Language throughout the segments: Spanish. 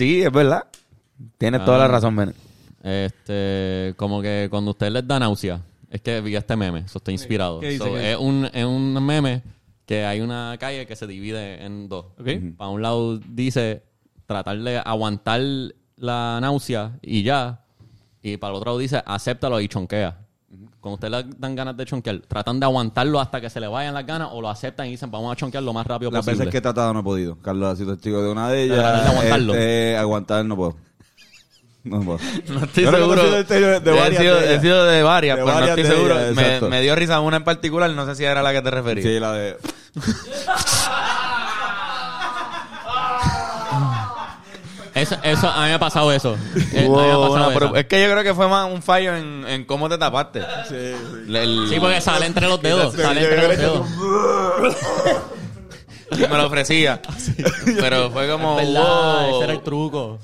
Sí, es verdad. Tienes toda la razón, Bene. Este, como que cuando usted les da náusea, es que vi este meme, eso está inspirado. ¿Qué dice? So, ¿Qué es, un, es un meme que hay una calle que se divide en dos. Ok. Para un lado dice tratar de aguantar la náusea y ya. Y para el otro lado dice acéptalo y chonquea. Cuando usted le dan ganas de chonquear, tratan de aguantarlo hasta que se le vayan las ganas o lo aceptan y dicen vamos a chonquear lo más rápido Las posible. veces que he tratado no he podido. Carlos ha sido testigo de una de ellas. Tratar de aguantarlo. Este, aguantar no puedo. No puedo. No estoy Yo seguro. he sido testigo de, de he, varias sido, de ellas. he sido de varias, De pero no varias estoy de seguro. ellas, me, exacto. me dio risa una en particular, no sé si era la que te referías. Sí, la de... Eso, eso, a mí me ha pasado eso. Eh, a mí me ha Hubo pasado una- esa. pero es que yo creo que fue más un fallo en, en cómo te tapaste. Sí, sí. El- Sí, porque sale entre los dedos. Sale entre los dedos. y me lo ofrecía. Pero fue como. Es verdad, wow. ese era el truco.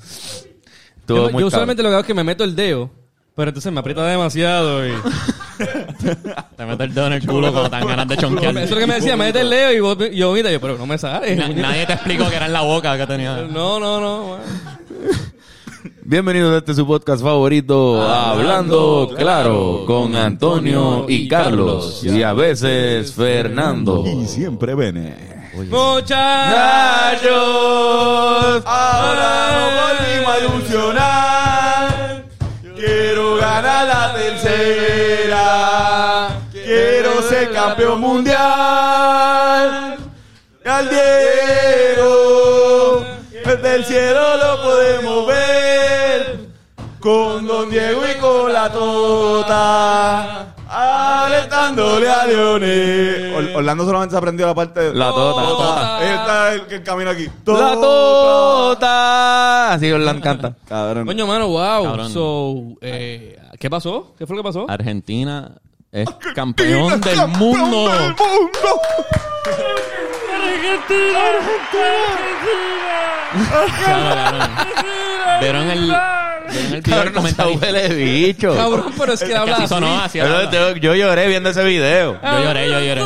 Estuvo Yo, muy yo usualmente lo que hago es que me meto el dedo, pero entonces me aprieta demasiado y... Te metes el dedo en el culo cuando te dan ganas de chonquear. Eso es lo que me decía, mete el dedo y vos- yo vomita. Yo, pero no me sale. Na- nadie te explicó que era en la boca que tenía. No, no, no. Bienvenidos a este su podcast favorito, Hablando Claro, con Antonio y Carlos. Y a veces Fernando. Y siempre viene. Muchachos. Ahora no volvimos a ilusionar. La tercera. Quiero ser campeón mundial. Al Diego, desde el cielo lo podemos ver. Con Don Diego y con la Tota. Alentándole a Leones. Orlando solamente se aprendió la parte de La tota. La tota. Ahí está el, el camino aquí. La tota. Así Orlando canta. Cabrón. Coño, mano, wow. Cabrón. So, eh, ¿qué pasó? ¿Qué fue lo que pasó? Argentina es campeón del mundo. del mundo. Claro, cabrón. ¿Vieron el, ¿vieron el video del Cabrón, no huele bicho. Cabrón, pero es que Que habla así así. sonó, así Pero habla. te- Yo lloré viendo ese video. Yo lloré, yo lloré.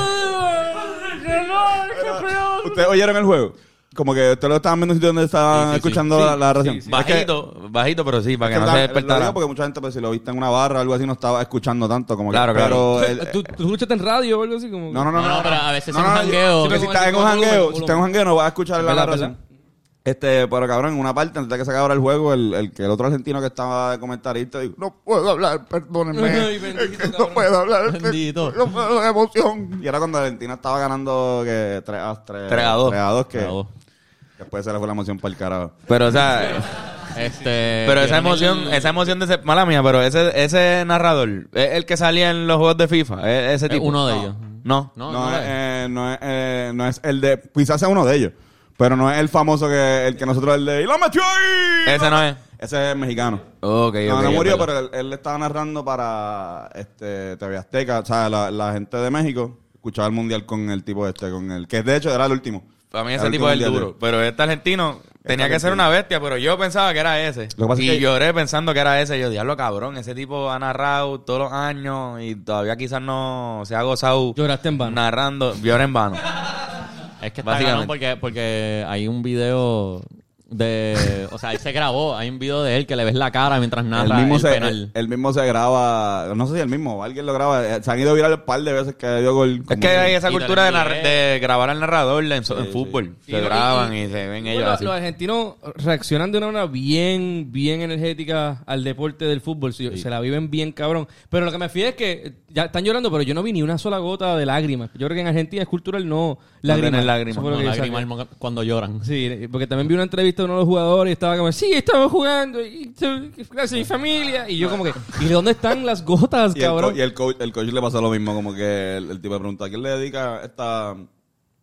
¿Ustedes oyeron el juego? Como que ustedes lo estaban viendo en sitio donde estaban Sí, sí, sí. escuchando Sí, la, la narración. sí, sí. Es que- Bajito, bajito, pero sí, para es que que no la- se despertara. porque mucha gente, pues, si lo viste en una barra o algo así, no estaba escuchando tanto. Como que- Claro, claro. pero el- ¿Tú, ¿Tú escuchaste en radio o algo así? Como... no, no, no, No, no, no, pero a veces no, en no, un yo- jangueo- que si estás en un jangueo, si estás en un jangueo no vas a escuchar la narración. Este, pero cabrón, en una parte, antes de que se acabara el juego, el, el, que el otro argentino que estaba de comentarista dijo, no puedo hablar, perdónenme. Ay, bendito, es que no puedo hablar. es que Bendito. No puedo, de emoción. Y era cuando Argentina estaba ganando que 3 a 3. Tres a dos. 3 a 2, que Tres a dos. después se le fue la emoción para el carajo. Pero, o sea, Este, pero esa ¿vieron emoción, el- esa emoción de ese, mala mía, pero ese, ese narrador, es el que salía en los juegos de FIFA, es ese Es tipo. uno de No. ellos. No. No, No, no, es, es. eh, no, es, eh, no es el de. Quizás sea uno de ellos. Pero no es el famoso que el que nosotros el de. ¡Y lo metió ahí! Ese no es. Ese es mexicano. Ok, no, ok, no murió, pero él, él le estaba narrando para este TV Azteca. O sea, la, la gente de México escuchaba el mundial con el tipo este, con el. Que de hecho era el último. Para mí ese tipo es el duro. Pero este argentino tenía que ser argentino. una bestia, pero yo pensaba que era ese. Lo que pasa y es que- lloré pensando que era ese. Yo, diablo cabrón, ese tipo ha narrado todos los años y todavía quizás no se ha gozado Lloraste en vano. narrando. Lloré en vano. Es que está Básicamente. cabrón porque, porque hay un video de... O sea, él se grabó. Hay un video de él que le ves la cara mientras narra el mismo el se, penal. el, el mismo se graba. No sé si el mismo o alguien lo graba. eh, Se han ido viral un par de veces que dio gol. Es que hay esa cultura de, lo nar- envié. de grabar al narrador en, fútbol. Se y- graban y- y, se ven Bueno, ellos así. Los argentinos reaccionan de una manera bien, bien energética al deporte del fútbol. Sí, Se la viven bien cabrón. Pero lo que me fío es que ya están llorando, pero yo no vi ni una sola gota de lágrimas. Yo creo que en Argentina es cultural no lágrimas. lágrimas, No, lágrimas saqué. cuando lloran. Sí, porque también vi una entrevista de uno de los jugadores y estaba como, sí, estamos jugando, y, gracias a mi familia. Y yo como que, ¿y dónde están las gotas, Y el, co- cabrón? y el coach, el coach le pasó lo mismo, como que el, el tipo le pregunta, ¿a quién le dedica esta,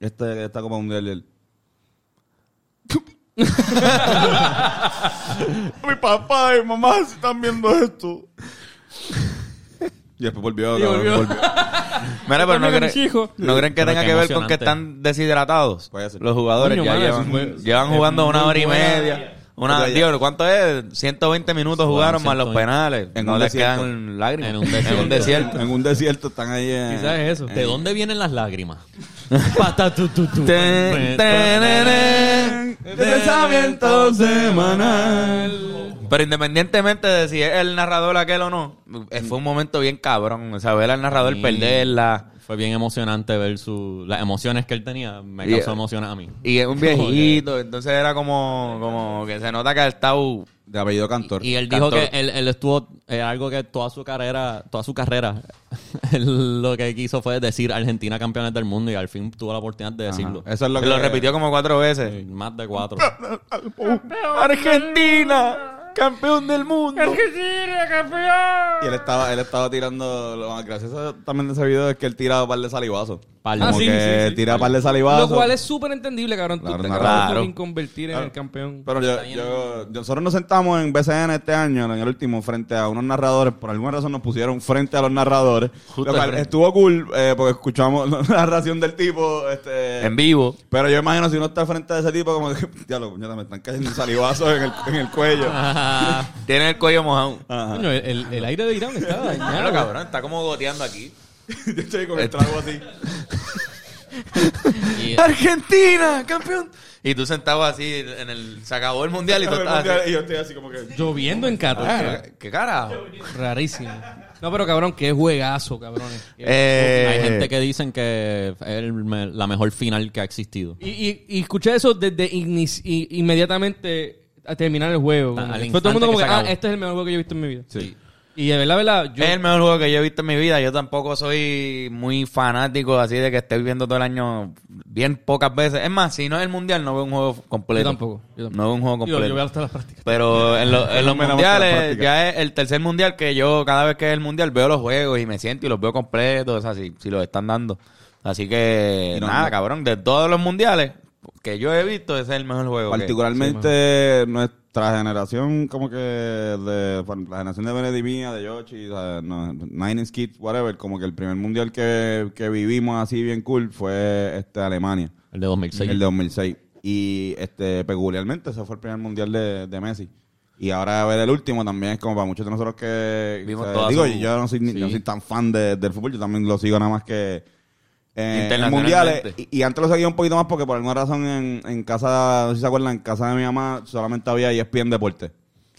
este, esta Copa Mundial? Y él, Mi papá y mamá se están viendo esto. Y después volvió. Y cabrón, volvió. volvió. Mira, pero no, hijos. no creen que Pero tenga qué que ver con que emocionante. están deshidratados. Puede ser. Los jugadores Coño, ya mano, llevan, eso fue- llevan jugando una hora y media. Una, digo, ¿cuánto es? 120 minutos jugaron más los 120. penales. En no un les desierto. quedan lágrimas. En un desierto. desierto. En un desierto están ahí en... Quizás es eso. ¿De dónde vienen las lágrimas? Pata, tu, tu, tu. Ten, tenene, De pensamiento semanal. Pero independientemente de si es el narrador aquel o no, fue un momento bien cabrón. O sea, ver al narrador Sí. perderla. Fue bien emocionante ver su, las emociones que él tenía. Me Y- causó emociones a mí. Y es un viejito, entonces era como, como que se nota que ha estado... De apellido Cantor. Y él dijo Cantor. que él, él estuvo, eh, algo que toda su carrera, toda su carrera, él lo que quiso fue decir Argentina campeones del mundo y al fin tuvo la oportunidad de decirlo. Eso es lo Lo, que... repitió como cuatro veces. Más de cuatro. Argentina, campeón del mundo. Y él estaba, él estaba tirando... Lo más gracioso también de ese video es que él tiraba un par de salivazos. Par- Ah, Como sí, que sí, sí. tira par de salivazos. Lo cual es súper entendible, cabrón. Tú Claro, te claro. acabas de Claro. fucking convertir en el campeón. Pero yo, yo- yo- nosotros nos sentamos en BCN este año, en el último, frente a unos narradores. Por alguna razón nos pusieron frente a los narradores. Justo lo cual frente. estuvo cool, eh, porque escuchamos la narración del tipo. Este, En vivo. Pero yo imagino si uno está frente a ese tipo, como que, ya lo, me están cayendo salivazos en el, en el cuello. Tiene el cuello mojado. Ajá. Coño, el, el- el aire de Irán está dañado. Claro, cabrón, está como goteando aquí. yo estoy con el trago así. Y- Argentina, campeón. Y tú sentado así en el... Se acabó el mundial y tú estás así. y yo estoy así como que... Lloviendo en Qatar. ¿Qué, qué carajo? Rarísimo. No, pero cabrón, qué juegazo, cabrones. Eh, hay gente que dicen que es el me- la mejor final que ha existido. Y, y, y escuché eso desde inmediatamente a terminar el juego. Al Fue todo el mundo como que que, se ah, acabó. este es el mejor juego que yo he visto en mi vida. Sí. Y de verdad, verdad, yo... Es el mejor juego que yo he visto en mi vida. Yo tampoco soy muy fanático así de que esté viendo todo el año bien pocas veces. Es más, si no es el mundial, no veo un juego completo. Yo tampoco, yo tampoco. No veo un juego completo. yo voy hasta las prácticas. Pero en, lo- en los mundiales, ya es el tercer mundial que yo, cada vez que es el mundial, veo los juegos y me siento y los veo completos, así, si los están dando. Así que, Y no- nada, no- cabrón, de todos los mundiales que yo he visto, ese es el mejor juego. Particularmente nuestra generación, como que de la generación de Benedict mía, de Yoshi, o sea, no, Nine Inch Kids, whatever, como que el primer mundial que, que vivimos así bien cool fue este Alemania, El de 2006. el de 2006. Y este peculiarmente ese fue el primer mundial de, de Messi. Y ahora ver el último también es como para muchos de nosotros que... Vimos o sea, digo, su- yo no soy, ni- sí. no soy tan fan de- del fútbol, yo también lo sigo nada más que... Eh, en mundiales y, y antes lo seguía un poquito más porque por alguna razón en, en casa, no sé si se acuerdan, en casa de mi mamá solamente había ESPN Deporte.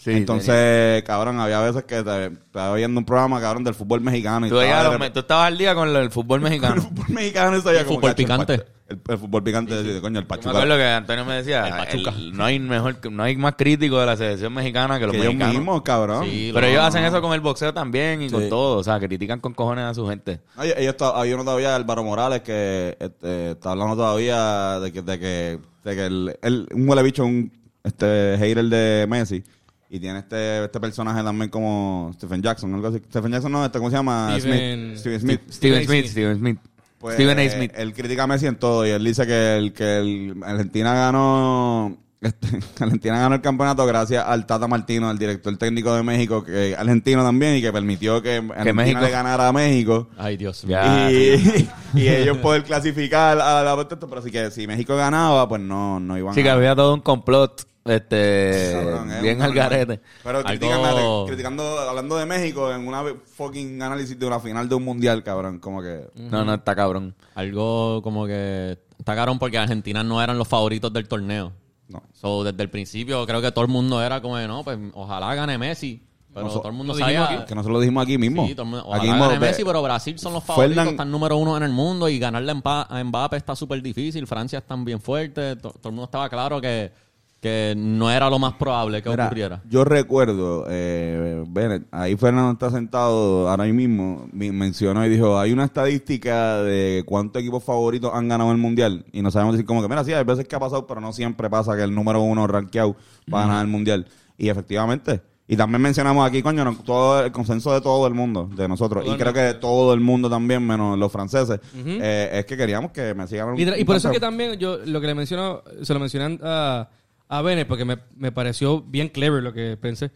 Sí, Entonces, cabrón, había veces que te, estaba viendo un programa, cabrón, del fútbol mexicano. Y Tú, estaba me- tú estabas al día con el fútbol el mexicano. fútbol mexicano y sabía El como fútbol picante. El, el fútbol picante, de coño, el Yo Pachuca. me acuerdo que Antonio me decía, El Pachuca. el- no hay mejor, que- no hay más crítico de la selección mexicana que los que ellos mexicanos. mismos, cabrón. Sí, Pero lo- ellos hacen eso con el boxeo también y con todo, o sea, critican con cojones a su gente. Oye, ellos to- había uno todavía, Álvaro Morales, que este, está hablando todavía de que, de que, de que el, un huele bicho, un este, hater de Messi. Y tiene este, este personaje también como Stephen Jackson, algo así. Stephen Jackson no, este, ¿cómo se llama? Steven- Smith. Steven Smith. Steven Smith, Steven Smith. Pues, Steven A. Smith. Él critica a Messi en todo y él dice que, el, que el, Argentina ganó este, Argentina ganó el campeonato gracias al Tata Martino, el director técnico de México, que argentino también y que permitió que, Argentina México- le ganara a México. Ay, Dios mío. Y, y ellos poder clasificar a la protesta, pero sí que si México ganaba, pues no, no iban Sí, que a... había todo un complot, este, Cabrón, es bien un al garete. Pero Algo- critican, criticando, hablando de México en una fucking análisis de una final de un mundial, cabrón, como que... No, no, está cabrón. Algo como que está cabrón porque Argentina no eran los favoritos del torneo. No. So, desde el principio creo que todo el mundo era como de, no, pues ojalá gane Messi. Pero Noso- todo el mundo lo dijimos sabía... aquí. Que nosotros lo dijimos aquí mismo. Sí, todo el mundo- aquí ojalá mismo, gane ve- Messi, pero Brasil son los favoritos, Fernan- están número uno en el mundo y ganarle a Mpa- a Mbappé está súper difícil. Francia están bien fuerte. To- todo el mundo estaba claro que, que no era lo más probable que Mira, ocurriera. Yo recuerdo, eh, Bennett, ahí Fernando está sentado ahora mismo, me- mencionó y dijo, hay una estadística de cuántos equipos favoritos han ganado el Mundial. Y no sabemos decir como que, mira, sí, hay veces que ha pasado, pero no siempre pasa que el número uno rankeado va a ganar el Mundial. Y efectivamente. Y también mencionamos aquí, coño, no, todo el consenso de todo el mundo, de nosotros. Todo y creo que de todo el mundo también, menos los franceses. eh, es que queríamos que me sigan Y, y por eso es que también yo lo que le menciono, se lo mencioné a, a Bennett, porque me, me pareció bien clever lo que pensé.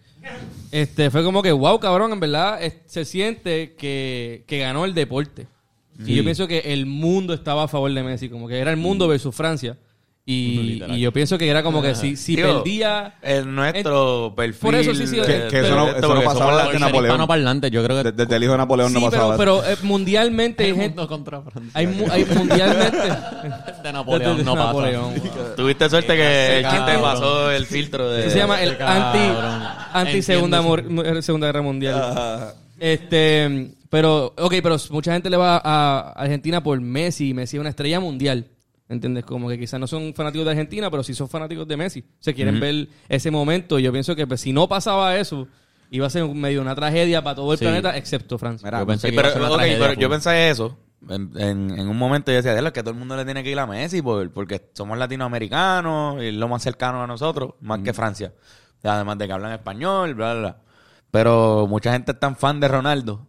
Este fue como que, wow, cabrón, en verdad es- se siente que, que ganó el deporte. Y yo pienso que el mundo estaba a favor de Messi, como que era el mundo versus Francia. Y, yo pienso que era como que si, si Digo, perdía... Es nuestro perfil. por eso sí, sí, de- que- que eso no- de- eso no pasaba somos la- de Por ser Napoleón. hispanoparlante, yo creo que De- Desde el hijo de Napoleón Sí, no pasaba pero, pero eh, mundialmente... hay el gente- contra Francia. hay, mu- hay mundialmente... de Napoleón Desde no pasa. Napoleón. Tuviste suerte que el chiste pasó el filtro de... Eso se llama el anti, anti segunda, segunda guerra mundial. Este, pero, ok, pero mucha gente le va a Argentina por Messi. Messi es una estrella mundial. ¿Entiendes? Como que quizás no son fanáticos de Argentina, pero sí son fanáticos de Messi. Se quieren ver ese momento. Y yo pienso que pues, si no pasaba eso, iba a ser medio una tragedia para todo el Sí. planeta, excepto Francia. Mira, Yo pensé Sí, que iba a pero, ser una yo pensé eso. En, en- en un momento yo decía, "Diablo, es que todo el mundo le tiene que ir a Messi por- porque somos latinoamericanos y es lo más cercano a nosotros, más que Francia. Además de que hablan español, bla, bla, bla. Pero mucha gente es tan fan de Ronaldo.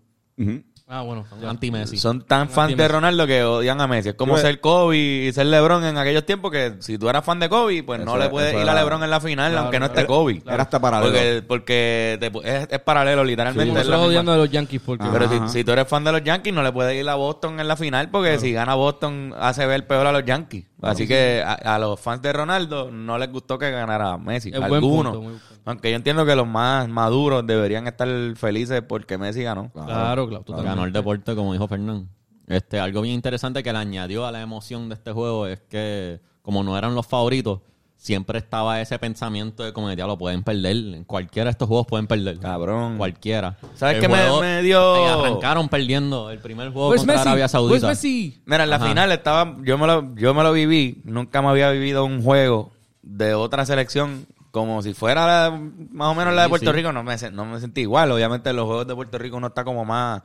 Ah, bueno. Anti-Messi. Son tan fan de. Ronaldo que odian a Messi. Es como ser Kobe y ser LeBron en aquellos tiempos que si tú eras fan de Kobe, pues no Eso- le puedes eso ir a era- LeBron en la final, Claro, aunque no esté era- Kobe. era hasta paralelo. Porque, porque te pu- es, es paralelo, literalmente. Es la nosotros misma- odiando a los Yankees porque... pero si, si tú eres fan de los Yankees, no le puedes ir a Boston en la final porque si gana Boston hace ver peor a los Yankees. Así que a, a los fans de Ronaldo no les gustó que ganara Messi. Es buen Algunos. punto, muy buen punto. Aunque yo entiendo que los más maduros deberían estar felices porque Messi ganó. Claro, claro. totalmente. Ganó el deporte, como dijo Fernán. Este, algo bien interesante que le añadió a la emoción de este juego es que, como no eran los favoritos, siempre estaba ese pensamiento de como ya lo pueden perder. En cualquiera de estos juegos pueden perder. Cabrón. Cualquiera. ¿Sabes qué me- dio- y arrancaron perdiendo el primer juego Where's contra Messi? Arabia Where's Saudita. Messi? Mira, en la Ajá. final estaba, yo me lo, yo me lo viví, nunca me había vivido un juego de otra selección como si fuera la- más o menos la de Puerto sí. Rico, no me, no me sentí igual. Obviamente en los juegos de Puerto Rico uno está como más,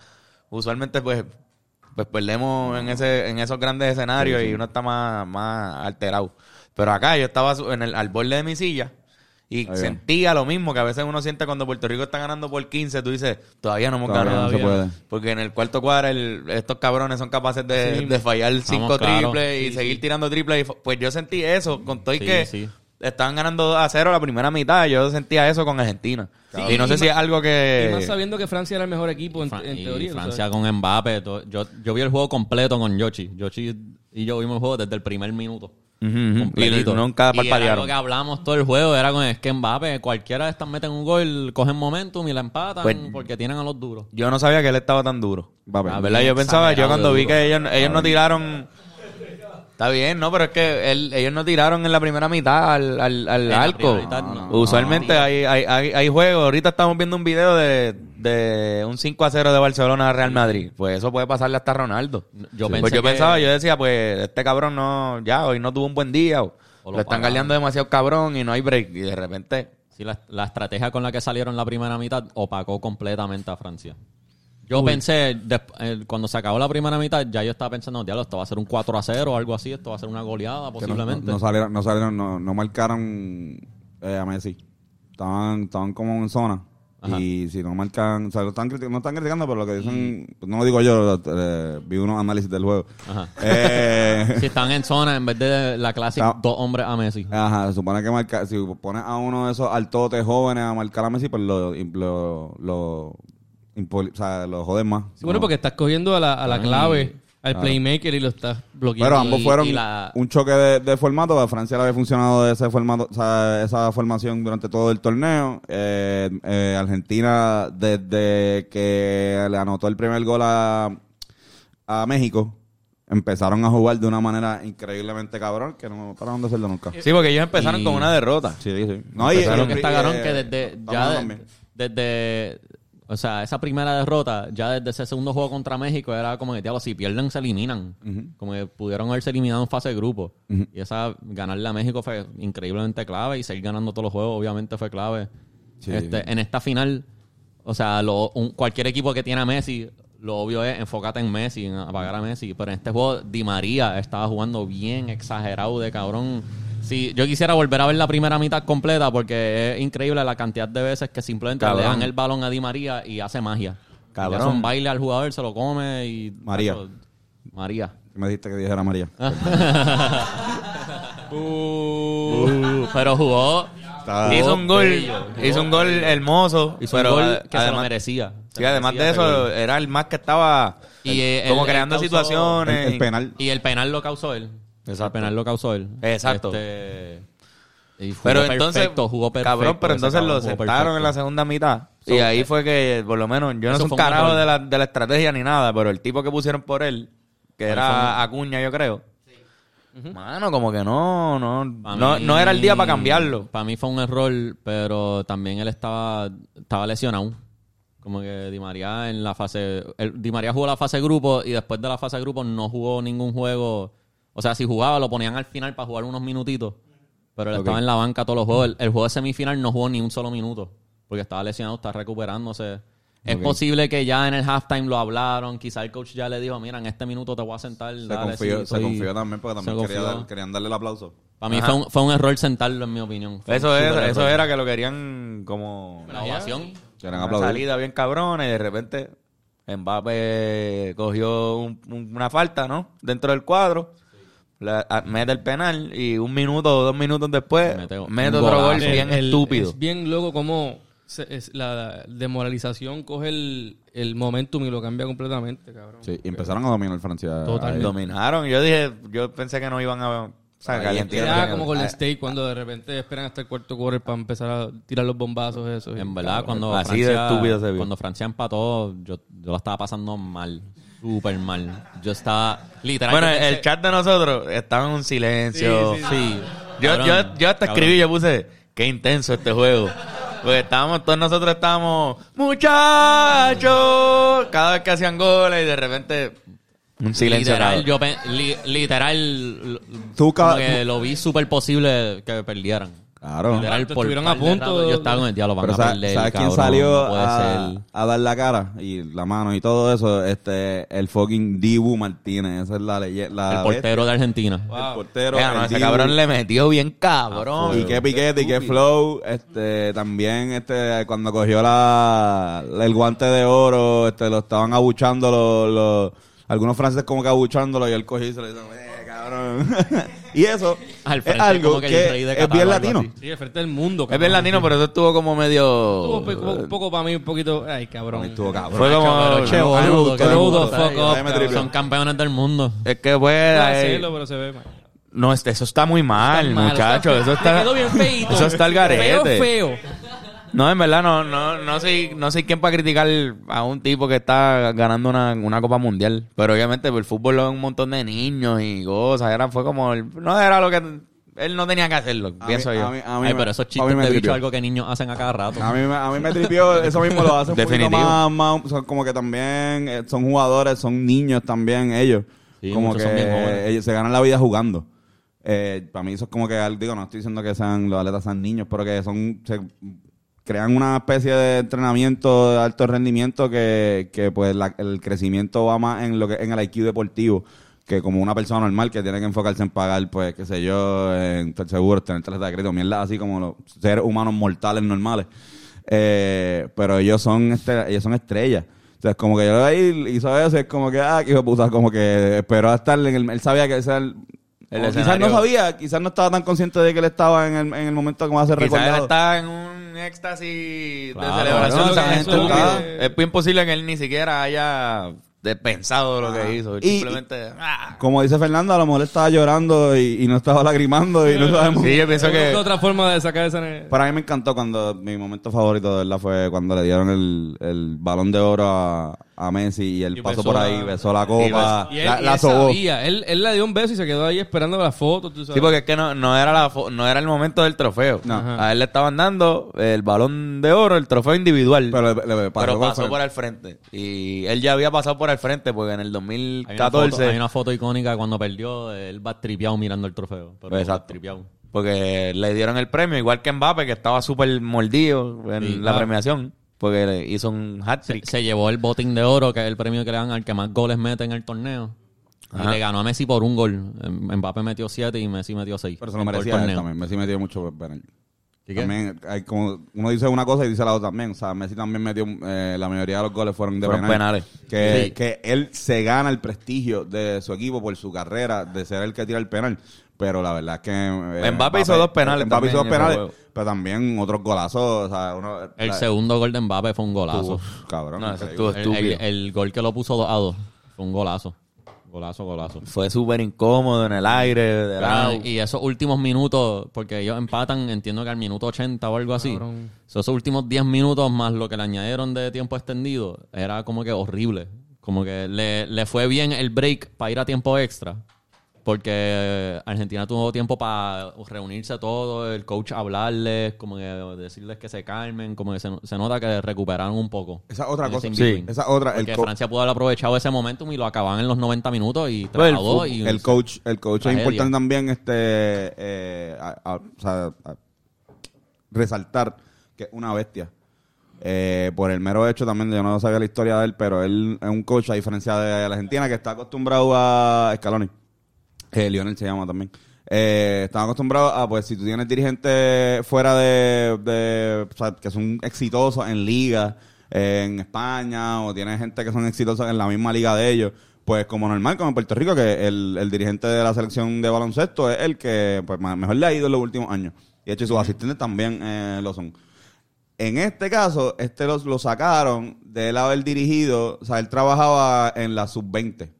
usualmente pues, pues perdemos en ese, en esos grandes escenarios y uno está más, más alterado. Pero acá yo estaba en el, al borde de mi silla y sentía lo mismo que a veces uno siente cuando Puerto Rico está ganando por 15, tú dices, todavía no hemos Todavía ganado. no se puede. Porque en el cuarto cuadro el- estos cabrones son capaces de, Sí. de fallar cinco triples y seguir tirando triples. Y pues yo sentí eso con todo y que sí. Estaban ganando 2 a 0 la primera mitad. Yo sentía eso con Argentina. y no sé y si es algo Y que... más sabiendo que Francia era el mejor equipo en, Fran- en y teoría. Francia ¿sabes? con Mbappé. todo- yo, yo vi el juego completo con Yoshi. Yoshi y yo vimos el juego desde el primer minuto. Ujú. completito. Y nunca Y era lo que hablamos todo el juego era con es que Mbappé, cualquiera de estas meten un gol, cogen momentum y la empatan Pues- porque tienen a los duros. Yo no sabía que él estaba tan duro. La verdad, yo pensaba, yo cuando vi duro. que ellos, ellos no tiraron... Está bien, ¿no? Pero es que él- ellos no tiraron en la primera mitad al, al, al arco. primera mitad, no. Usualmente hay, hay, hay, hay juegos. Ahorita estamos viendo un video de, de un 5 a 0 de Barcelona a Real Madrid. Pues eso puede pasarle hasta Ronaldo. Yo Sí. pensé pues yo que- pensaba, yo decía, pues este cabrón no, ya, hoy no tuvo un buen día. O, O lo, lo están galeando demasiado cabrón y no hay break. Y de repente... Sí, la, la estrategia con la que salieron la primera mitad opacó completamente a Francia. Yo pensé, desp- eh, cuando se acabó la primera mitad, ya yo estaba pensando, diablo, esto va a ser un 4 a 0 o algo así, esto va a ser una goleada Que no- posiblemente. No, no salieron, no salieron, no, no marcaron eh, a Messi. Estaban, estaban como en zona. Ajá. Y si no marcan, o sea, lo están no están criticando, pero lo que dicen, no lo digo yo, eh, vi unos análisis del juego. Ajá. Eh, Si están en zona en vez de la clásica dos hombres a Messi. Ajá, se supone que marca, si pones a uno de esos altotes jóvenes a marcar a Messi, pues lo, lo, lo, o sea, lo joden más. Sí, bueno, No. porque estás cogiendo a la, a la Ay, clave, al claro. playmaker y lo estás bloqueando. Pero ambos Y- fueron y la- un choque de, de formato. A Francia le había funcionado ese formato, o sea, esa formación durante todo el torneo. Eh, eh, Argentina, desde que le anotó el primer gol a, a México, empezaron a jugar de una manera increíblemente cabrón, que no pararon de hacerlo nunca. Sí, porque ellos empezaron Y- con una derrota. Sí, sí. No, y- Empezaron y- que está cabrón eh, que desde ya de- desde o sea esa primera derrota ya desde ese segundo juego contra México era como que diablo, si pierden se eliminan como que pudieron haberse eliminado en fase de grupo y esa ganarle a México fue increíblemente clave y seguir ganando todos los juegos obviamente fue clave Sí. Este, en esta final o sea lo- un- cualquier equipo que tiene a Messi lo obvio es enfócate en Messi, en apagar a Messi. Pero en este juego, Di María estaba jugando bien exagerado de cabrón. Sí, yo quisiera volver a ver la primera mitad completa porque es increíble la cantidad de veces que simplemente Cabrón. le dan el balón a Di María y hace magia. Cabrón. Le hace un baile al jugador, se lo come y... María. María. Me dijiste que dijera María. Uh, pero jugó... Está- hizo un gol, bello. hizo un gol hermoso. Hizo pero un gol que se lo merecía. Se Sí, además de merecía eso, era el más que estaba Y, como él creando causó- situaciones. el, el penal. Y el penal lo causó él. Exacto. El penal lo causó él. Exacto. Este, y jugó Pero entonces, perfecto, jugó perfecto. cabrón, pero entonces cabrón lo sentaron en la perfecto. segunda mitad. So, y ahí eh, fue que, por lo menos, yo no soy un carajo de la, de la estrategia ni nada, pero el tipo que pusieron por él, que era Acuña, yo creo. Mano, como que no, no, no, mí- no era el día para cambiarlo. Para mí fue un error, pero también él estaba, estaba lesionado. Como que Di María en la fase... el- Di María jugó la fase grupo y después de la fase grupo no jugó ningún juego. O sea, si jugaba lo ponían al final para jugar unos minutitos. Pero él estaba en la banca todos los juegos. El, el juego de semifinal no jugó ni un solo minuto. Porque estaba lesionado, está recuperándose. Es posible que ya en el halftime lo hablaron. Quizá el coach ya le dijo, mira, en este minuto te voy a sentar. Se dale, confió, sí, se estoy-". confió también porque también quería dar- querían darle el aplauso. Para mí fue un, fue un error sentarlo, en mi opinión. Fue Eso, es, eso error. era que lo querían como... La ovación. Querían Una salida bien cabrona y de repente Mbappé cogió un- un- una falta, ¿no? Dentro del cuadro. La- a- mete el penal y un minuto o dos minutos después Mete otro gol bien El- estúpido. Es bien loco como se- es- la demoralización coge el, el momentum y lo cambia completamente, cabrón. Sí, y empezaron a dominar Francia. Totalmente. Dominaron. Yo dije, yo pensé que no iban a... O sea, Ahí calientear. Era como con el Ah. State cuando de repente esperan hasta el cuarto quarter para empezar a tirar los bombazos esos. En verdad, cuando Así de estúpido se vio. cuando Francia empató, yo, yo la estaba pasando mal. Súper mal. Yo estaba literal. Bueno, el chat de nosotros estaba en un silencio. Sí, sí, Sí. Yo, Cabrón, yo, yo hasta cabrón. escribí, yo puse, qué intenso este juego. Porque estábamos, todos nosotros estábamos, muchachos, cada vez que hacían goles y de repente un silencio. Literal, yo li- literal. Tú como que lo vi súper posible que perdieran. Claro. Literal, por estuvieron a de punto Yo estaba con el diablo, van Pero a ¿sabes, perder, ¿sabes quién cabrón, salió no puede a, ser. a dar la cara y la mano y todo eso? Este, el fucking Dibu Martínez. Esa es la leyenda. El portero de Argentina. El portero. Oiga, no, el ese Dibu. cabrón le metió bien cabrón. Y qué piquete y qué flow. Este, también, este, cuando cogió la, el guante de oro, este, lo estaban abuchando los, los- algunos franceses como que abuchándolo y él cogió y se le dijo, eh, cabrón. y eso Al es frente, algo como que que, el rey de es Qatar bien o algo latino. así. Sí, el frente del mundo. Es bien latino, pero eso estuvo como medio... Estuvo pe- un poco para mí, un poquito. Ay, cabrón. Estuvo cabrón. Fue como... Che, boludo, boludo, fuck me tripió. Son campeones del mundo. Es que Puedo hacerlo, pero se ve mal. No, este- eso está muy mal, Está mal, muchacho. está Eso está... Le quedó bien feíto. Eso está al garete. Feo, feo. No, en verdad, no, no, no soy, no soy quien para criticar a un tipo que está ganando una, una Copa Mundial. Pero obviamente el fútbol lo ven un montón de niños y cosas. Era, fue como, el- no era lo que, él no tenía que hacerlo, A pienso mí- yo. a mí- a mí Ay, me- pero esos chistes me de bicho tripió. es algo que niños hacen a cada rato. A mí, me- a mí me tripió, eso mismo lo hace un poquito Definitivo. más, más- son como que también eh, son jugadores, son niños también ellos. Sí, como que son bien ellos se ganan la vida jugando. Eh, para mí eso es como que, al- digo, no estoy diciendo que sean los atletas sean niños, pero que son, se crean una especie de entrenamiento de alto rendimiento que, que pues la- el crecimiento va más en lo que en el IQ deportivo que como una persona normal que tiene que enfocarse en pagar, pues, qué sé yo, en seguro, tener tarjeta de crédito, mierda, así como los seres humanos mortales normales. Eh, pero ellos son este, ellos son estrellas. Entonces, como que yo lo veí hizo eso, es como que, ah, que hijo puta, como que esperó a estar en el, él sabía que ese era el, El quizás escenario. no sabía, quizás no estaba tan consciente de que él estaba en el, en el momento que va a ser Quizás él recordado. está en un éxtasis Claro, de celebración. es es estúpido. que- Es él ni siquiera haya de- pensado lo que hizo. Él Y- simplemente, ah. Como dice Fernando, a lo mejor estaba llorando y, y no estaba lagrimando y no sabemos. Sí, yo pienso que... otra forma de sacar esa... Para mí me encantó cuando mi momento favorito de verdad fue cuando le dieron el, el balón de oro a, a Messi y él Y pasó por la- ahí, besó la copa, Y él, la, y la él sobó. sabía. Él, él le dio un beso y se quedó ahí esperando la foto, tú sabes. Sí, porque es que no, no, era la fo- no era el momento del trofeo. No. A él le estaban dando el balón de oro, el trofeo individual. Pero le, le pasó, pero por pasó frente. por el frente. Y él ya había pasado por el frente porque en el Hay una, 2014... foto, hay una foto icónica cuando perdió, él va tripeado mirando el trofeo. Pero Exacto. Porque le dieron el premio, igual que Mbappé, que estaba súper mordido en Sí, la claro. premiación. Porque le hizo un hat-trick. se llevó el botín de oro, que es el premio que le dan al que más goles mete en el torneo. Y le ganó a Messi por un gol. Em- Mbappé metió siete y Messi metió seis. Pero se lo merecía él también. Messi metió mucho penal. ¿Y qué? También hay como uno dice una cosa y dice la otra también. O sea, Messi también metió eh, la mayoría de los goles fueron de Fueron penales. Que, Sí. que él se gana el prestigio de su equipo por su carrera de ser el que tira el penal. Pero la verdad es que eh, Mbappé hizo dos penales Mbappé hizo dos penales, pero también otros golazos. O sea, uno, El la- segundo gol de Mbappé fue un golazo. Uf, cabrón. No, El, el- estúpido. el gol que lo puso 2 a 2 fue un golazo. Golazo, golazo. Fue súper incómodo en el aire, de Pero, lado. y esos últimos minutos, porque ellos empatan, entiendo que al minuto 80 o algo así. Cabrón. Esos últimos 10 minutos más lo que le añadieron de tiempo extendido, era como que horrible. Como que le, le fue bien el break para ir a tiempo extra. Porque Argentina tuvo tiempo para reunirse todo, el coach hablarles, como que decirles que se calmen, como que se, se nota que recuperaron un poco. Esa otra cosa. Sí. Esa otra. El, Porque Francia pudo haber aprovechado ese momentum y lo acababan en los 90 minutos y Pues el 3 a 2 y el coach, el coach es importante también este eh, a- a- o sea, a- resaltar que es una bestia. Eh, por el mero hecho también, yo no sabía la historia de él, pero él es un coach, a diferencia de la Argentina, que está acostumbrado a Scaloni. Eh, Lionel se llama también. Eh, están acostumbrados a, pues, si tú tienes dirigentes fuera de, de o sea, que son exitosos en liga, eh, en España, o tienes gente que son exitosos en la misma liga de ellos, pues como normal, como en Puerto Rico, que el, el dirigente de la selección de baloncesto es el que pues, mejor le ha ido en los últimos años. Y de hecho, sus asistentes también eh, lo son. En este caso, este lo, lo sacaron de él haber dirigido, o sea, él trabajaba en la sub-20.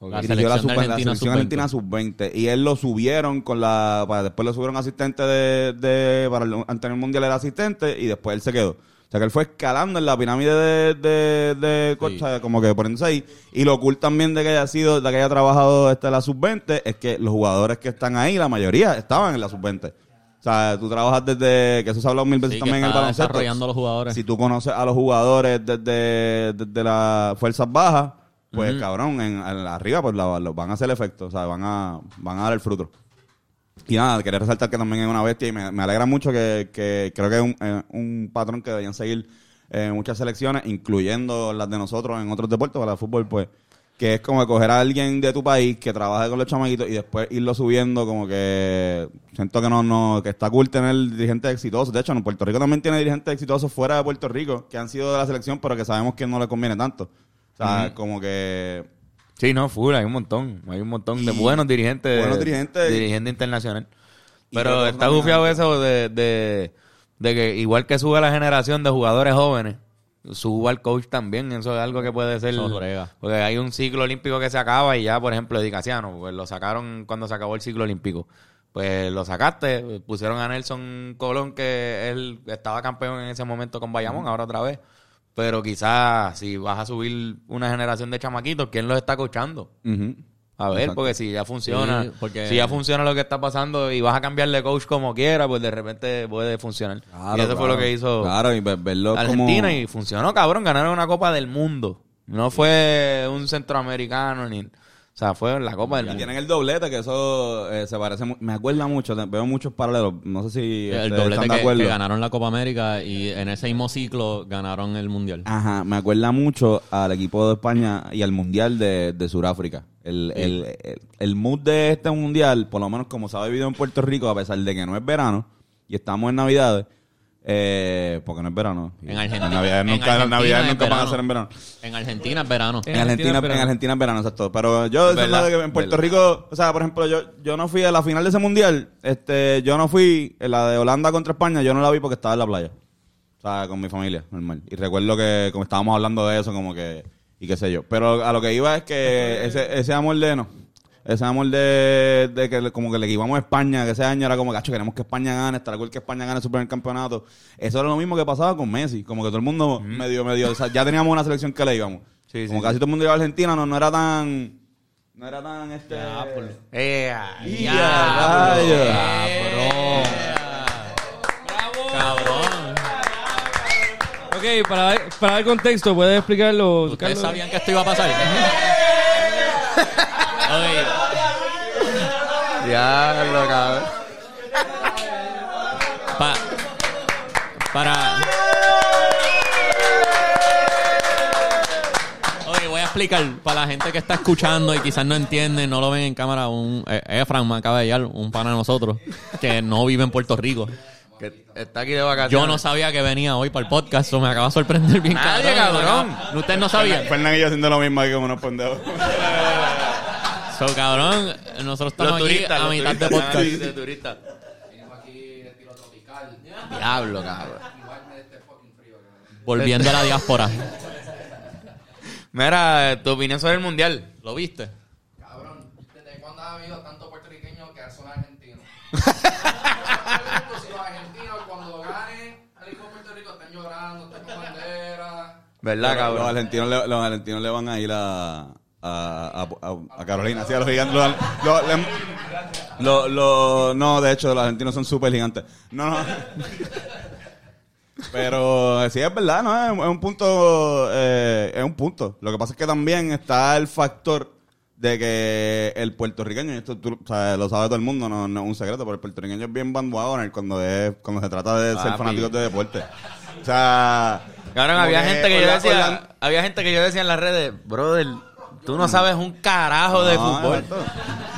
La Dirigió la, selección de sub- la selección sub-20. argentina sub-20 y él lo subieron con la para después lo subieron asistente de, de para el anterior mundial era asistente y después él se quedó o sea que él fue escalando en la pirámide de, de, de Sí. sea, como que poniéndose ahí y lo cool también de que haya sido de que haya trabajado este la sub-20 es que los jugadores que están ahí la mayoría estaban en la sub-20 o sea, tú trabajas desde, que eso se ha hablado mil veces Sí, también en el baloncesto. desarrollando a los jugadores. Si tú conoces a los jugadores desde, desde las fuerzas bajas, pues cabrón, en, en arriba pues la- van a hacer efecto, o sea, van a, van a dar el fruto. Y nada, quería resaltar que también es una bestia y me, me alegra mucho que, que creo que es un, eh, un patrón que deberían seguir en muchas selecciones, incluyendo las de nosotros en otros deportes, para el fútbol, pues, que es como coger a alguien de tu país que trabaje con los chamaquitos y después irlo subiendo, como que siento que no, no, que está cool tener dirigentes exitosos. De hecho, en Puerto Rico también tiene dirigentes exitosos fuera de Puerto Rico, que han sido de la selección, pero que sabemos que no le conviene tanto. O sea, como que Sí, no, full, hay un montón. Hay un montón de buenos dirigentes. buenos dirigentes. Dirigente internacional. Pero está bufiado eso de, de, de que igual que sube la generación de jugadores jóvenes, suba el coach también. Eso es algo que puede ser. Porque hay un ciclo olímpico que se acaba y ya, por ejemplo, Edicaciano, pues lo sacaron cuando se acabó el ciclo olímpico. Pues lo sacaste, pusieron a Nelson Colón, que él estaba campeón en ese momento con Bayamón, ahora otra vez. Pero quizás si vas a subir una generación de chamaquitos, ¿quién los está coachando? ujú. A ver, Exacto. porque si ya funciona, Sí, porque- si ya funciona lo que está pasando y vas a cambiar de coach como quiera, pues de repente puede funcionar. Claro, y eso fue lo que hizo Claro, y ver- verlo Argentina como... y funcionó, cabrón. Ganaron una Copa del Mundo. No fue un centroamericano ni... O sea, fue la Copa del Mundo. tienen el doblete, que eso eh, se parece... Me acuerda mucho, veo muchos paralelos. No sé si el este, doblete están de que, acuerdo. que ganaron la Copa América y en ese mismo ciclo ganaron el Mundial. Ajá, me acuerda mucho al equipo de España y al Mundial de, de Sudáfrica. El, el, el, el mood de este Mundial, por lo menos como se ha vivido en Puerto Rico, a pesar de que no es verano y estamos en Navidades, eh, porque no es verano. En Argentina- en nunca, las Argentina Navidades es nunca van a ser en verano. En Argentina es verano. En En Argentina, en verano. Argentina es verano, exacto. Pero yo, Verdad, que en Puerto Rico, o sea, por ejemplo, yo, yo no fui a la final de ese mundial, este, yo no fui, en la de Holanda contra España, yo no la vi porque estaba en la playa. O sea, con mi familia, normal. Y recuerdo que, como estábamos hablando de eso, como que, y qué sé yo. Pero a lo que iba es que ese, ese amor de, no, ese amor de, de que le- como que le íbamos a España, que ese año era como, cacho, queremos que España gane, estar cool que España gane su primer campeonato. Eso era lo mismo que pasaba con Messi, como que todo el mundo medio, medio, o sea, ya teníamos una selección que le íbamos. Sí, como sí, casi todo el mundo iba a Argentina, no, no era tan, no era tan, este... ¡Ya, rayos! Cabrón. Ok, para dar, para dar contexto, ¿puedes explicarlo, ¿Ustedes Carlos? sabían que esto iba a pasar? Ok. Diablo, cabrón. Pa- para. Oye, voy a explicar para la gente que está escuchando y quizás no entiende, no lo ven en cámara. Un eh, Efran me acaba de llegar, un pana de nosotros que no vive en Puerto Rico. Que está aquí de vacaciones. Yo no sabía que venía hoy para el podcast, eso me acaba de sorprender bien Nadie, cabrón. cabrón. Ustedes no sabían. Fernan y yo haciendo lo mismo aquí como unos pendejos. So, cabrón, nosotros Los estamos aquí turistas, a los mitad de turistas, podcast. sí, de turistas. Diablo, cabrón. Volviendo a la diáspora. Mira, tu opinión sobre el mundial. ¿Lo viste? Cabrón, ¿desde cuándo ha habido tanto puertorriqueño que son argentinos? si los argentinos cuando gane el equipo de Puerto Rico están llorando, están con bandera. ¿Verdad, Los cabrón? argentinos, le, los argentinos le van a ir a, a, a, a- a Carolina. Sí, a los gigantes. Los- los- no, de hecho, los argentinos son súper gigantes. No, no. Pero sí, es verdad, ¿no? Es, un punto. eh, es un punto. Lo que pasa es que también está el factor de que el puertorriqueño, y esto tú, o sea, lo sabe todo el mundo, no, no es un secreto, pero el puertorriqueño es bien bandwagoner cuando, es, cuando se trata de ser Papi. fanáticos de deporte. O sea. Cabrón, había gente que yo decía, había gente que yo decía en las redes, brother, tú no sabes un carajo de No, fútbol.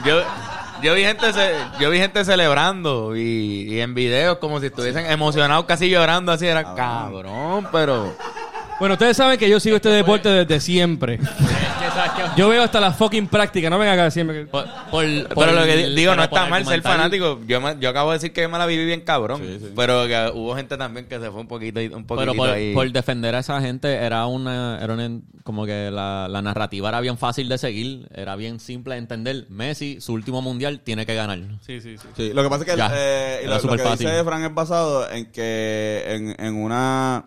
Yo, yo vi gente, ce- yo vi gente celebrando y, y en videos como si estuviesen emocionados, casi llorando así, era cabrón, pero Bueno, ustedes saben que yo sigo este deporte desde siempre. Yo veo hasta la fucking práctica, no venga acá siempre. Por- por- Pero por- lo que di- digo, no está mal ser fanático. Yo, me- yo acabo de decir que yo me la viví bien cabrón. Sí, sí. Pero que hubo gente también que se fue un poquito, un poquito Pero por, ahí. por defender a esa gente era una, era una- como que la, la narrativa era bien fácil de seguir, era bien simple de entender. Messi, su último mundial, tiene que ganar. Sí, sí, sí. Sí, lo que pasa es que, Ya. eh, lo, lo que fácil. dice Frank es basado en que en, en una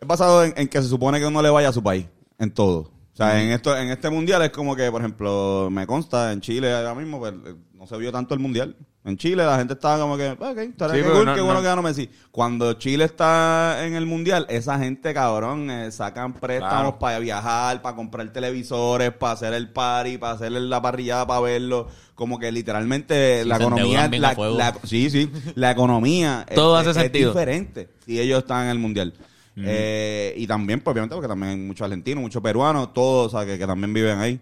es basado en, en que se supone que uno le vaya a su país en todo. O sea, en esto en este mundial es como que, por ejemplo, me consta en Chile ahora mismo pues, eh, no se vio tanto el mundial. En Chile la gente estaba como que, ok, estaría Sí, pero cool, no- qué bueno no- que ganó Messi. Cuando Chile está en el mundial, esa gente cabrón eh, sacan préstamos Claro. para viajar, para comprar televisores, para hacer el party, para hacer la parrillada para verlo. Como que literalmente Sí, la economía, la, la- sí, sí, la economía Todo es, hace es sentido. diferente si ellos están en el mundial. Eh, y también, pues, obviamente, porque también hay muchos argentinos, muchos peruanos, todos, o sea, que, también viven ahí.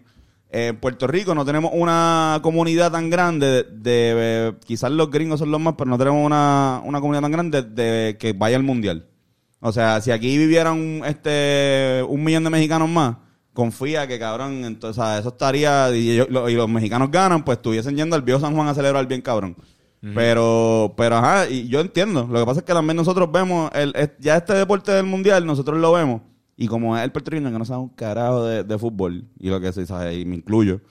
Eh, en Puerto Rico no tenemos una comunidad tan grande de, de- eh, quizás los gringos son los más, pero no tenemos una, una comunidad tan grande de que vaya al mundial. O sea, si aquí vivieran este un millón de mexicanos más, confía que cabrón, entonces eso estaría y los mexicanos ganan, pues estuviesen yendo al Bio San Juan a celebrar bien cabrón. Pero, pero ajá, y yo entiendo. Lo que pasa es que también nosotros vemos, el, ya este deporte del mundial, nosotros lo vemos. Y como es el puertorriqueño que no sabe un carajo de, de fútbol, y lo que se sabe, y me incluyo,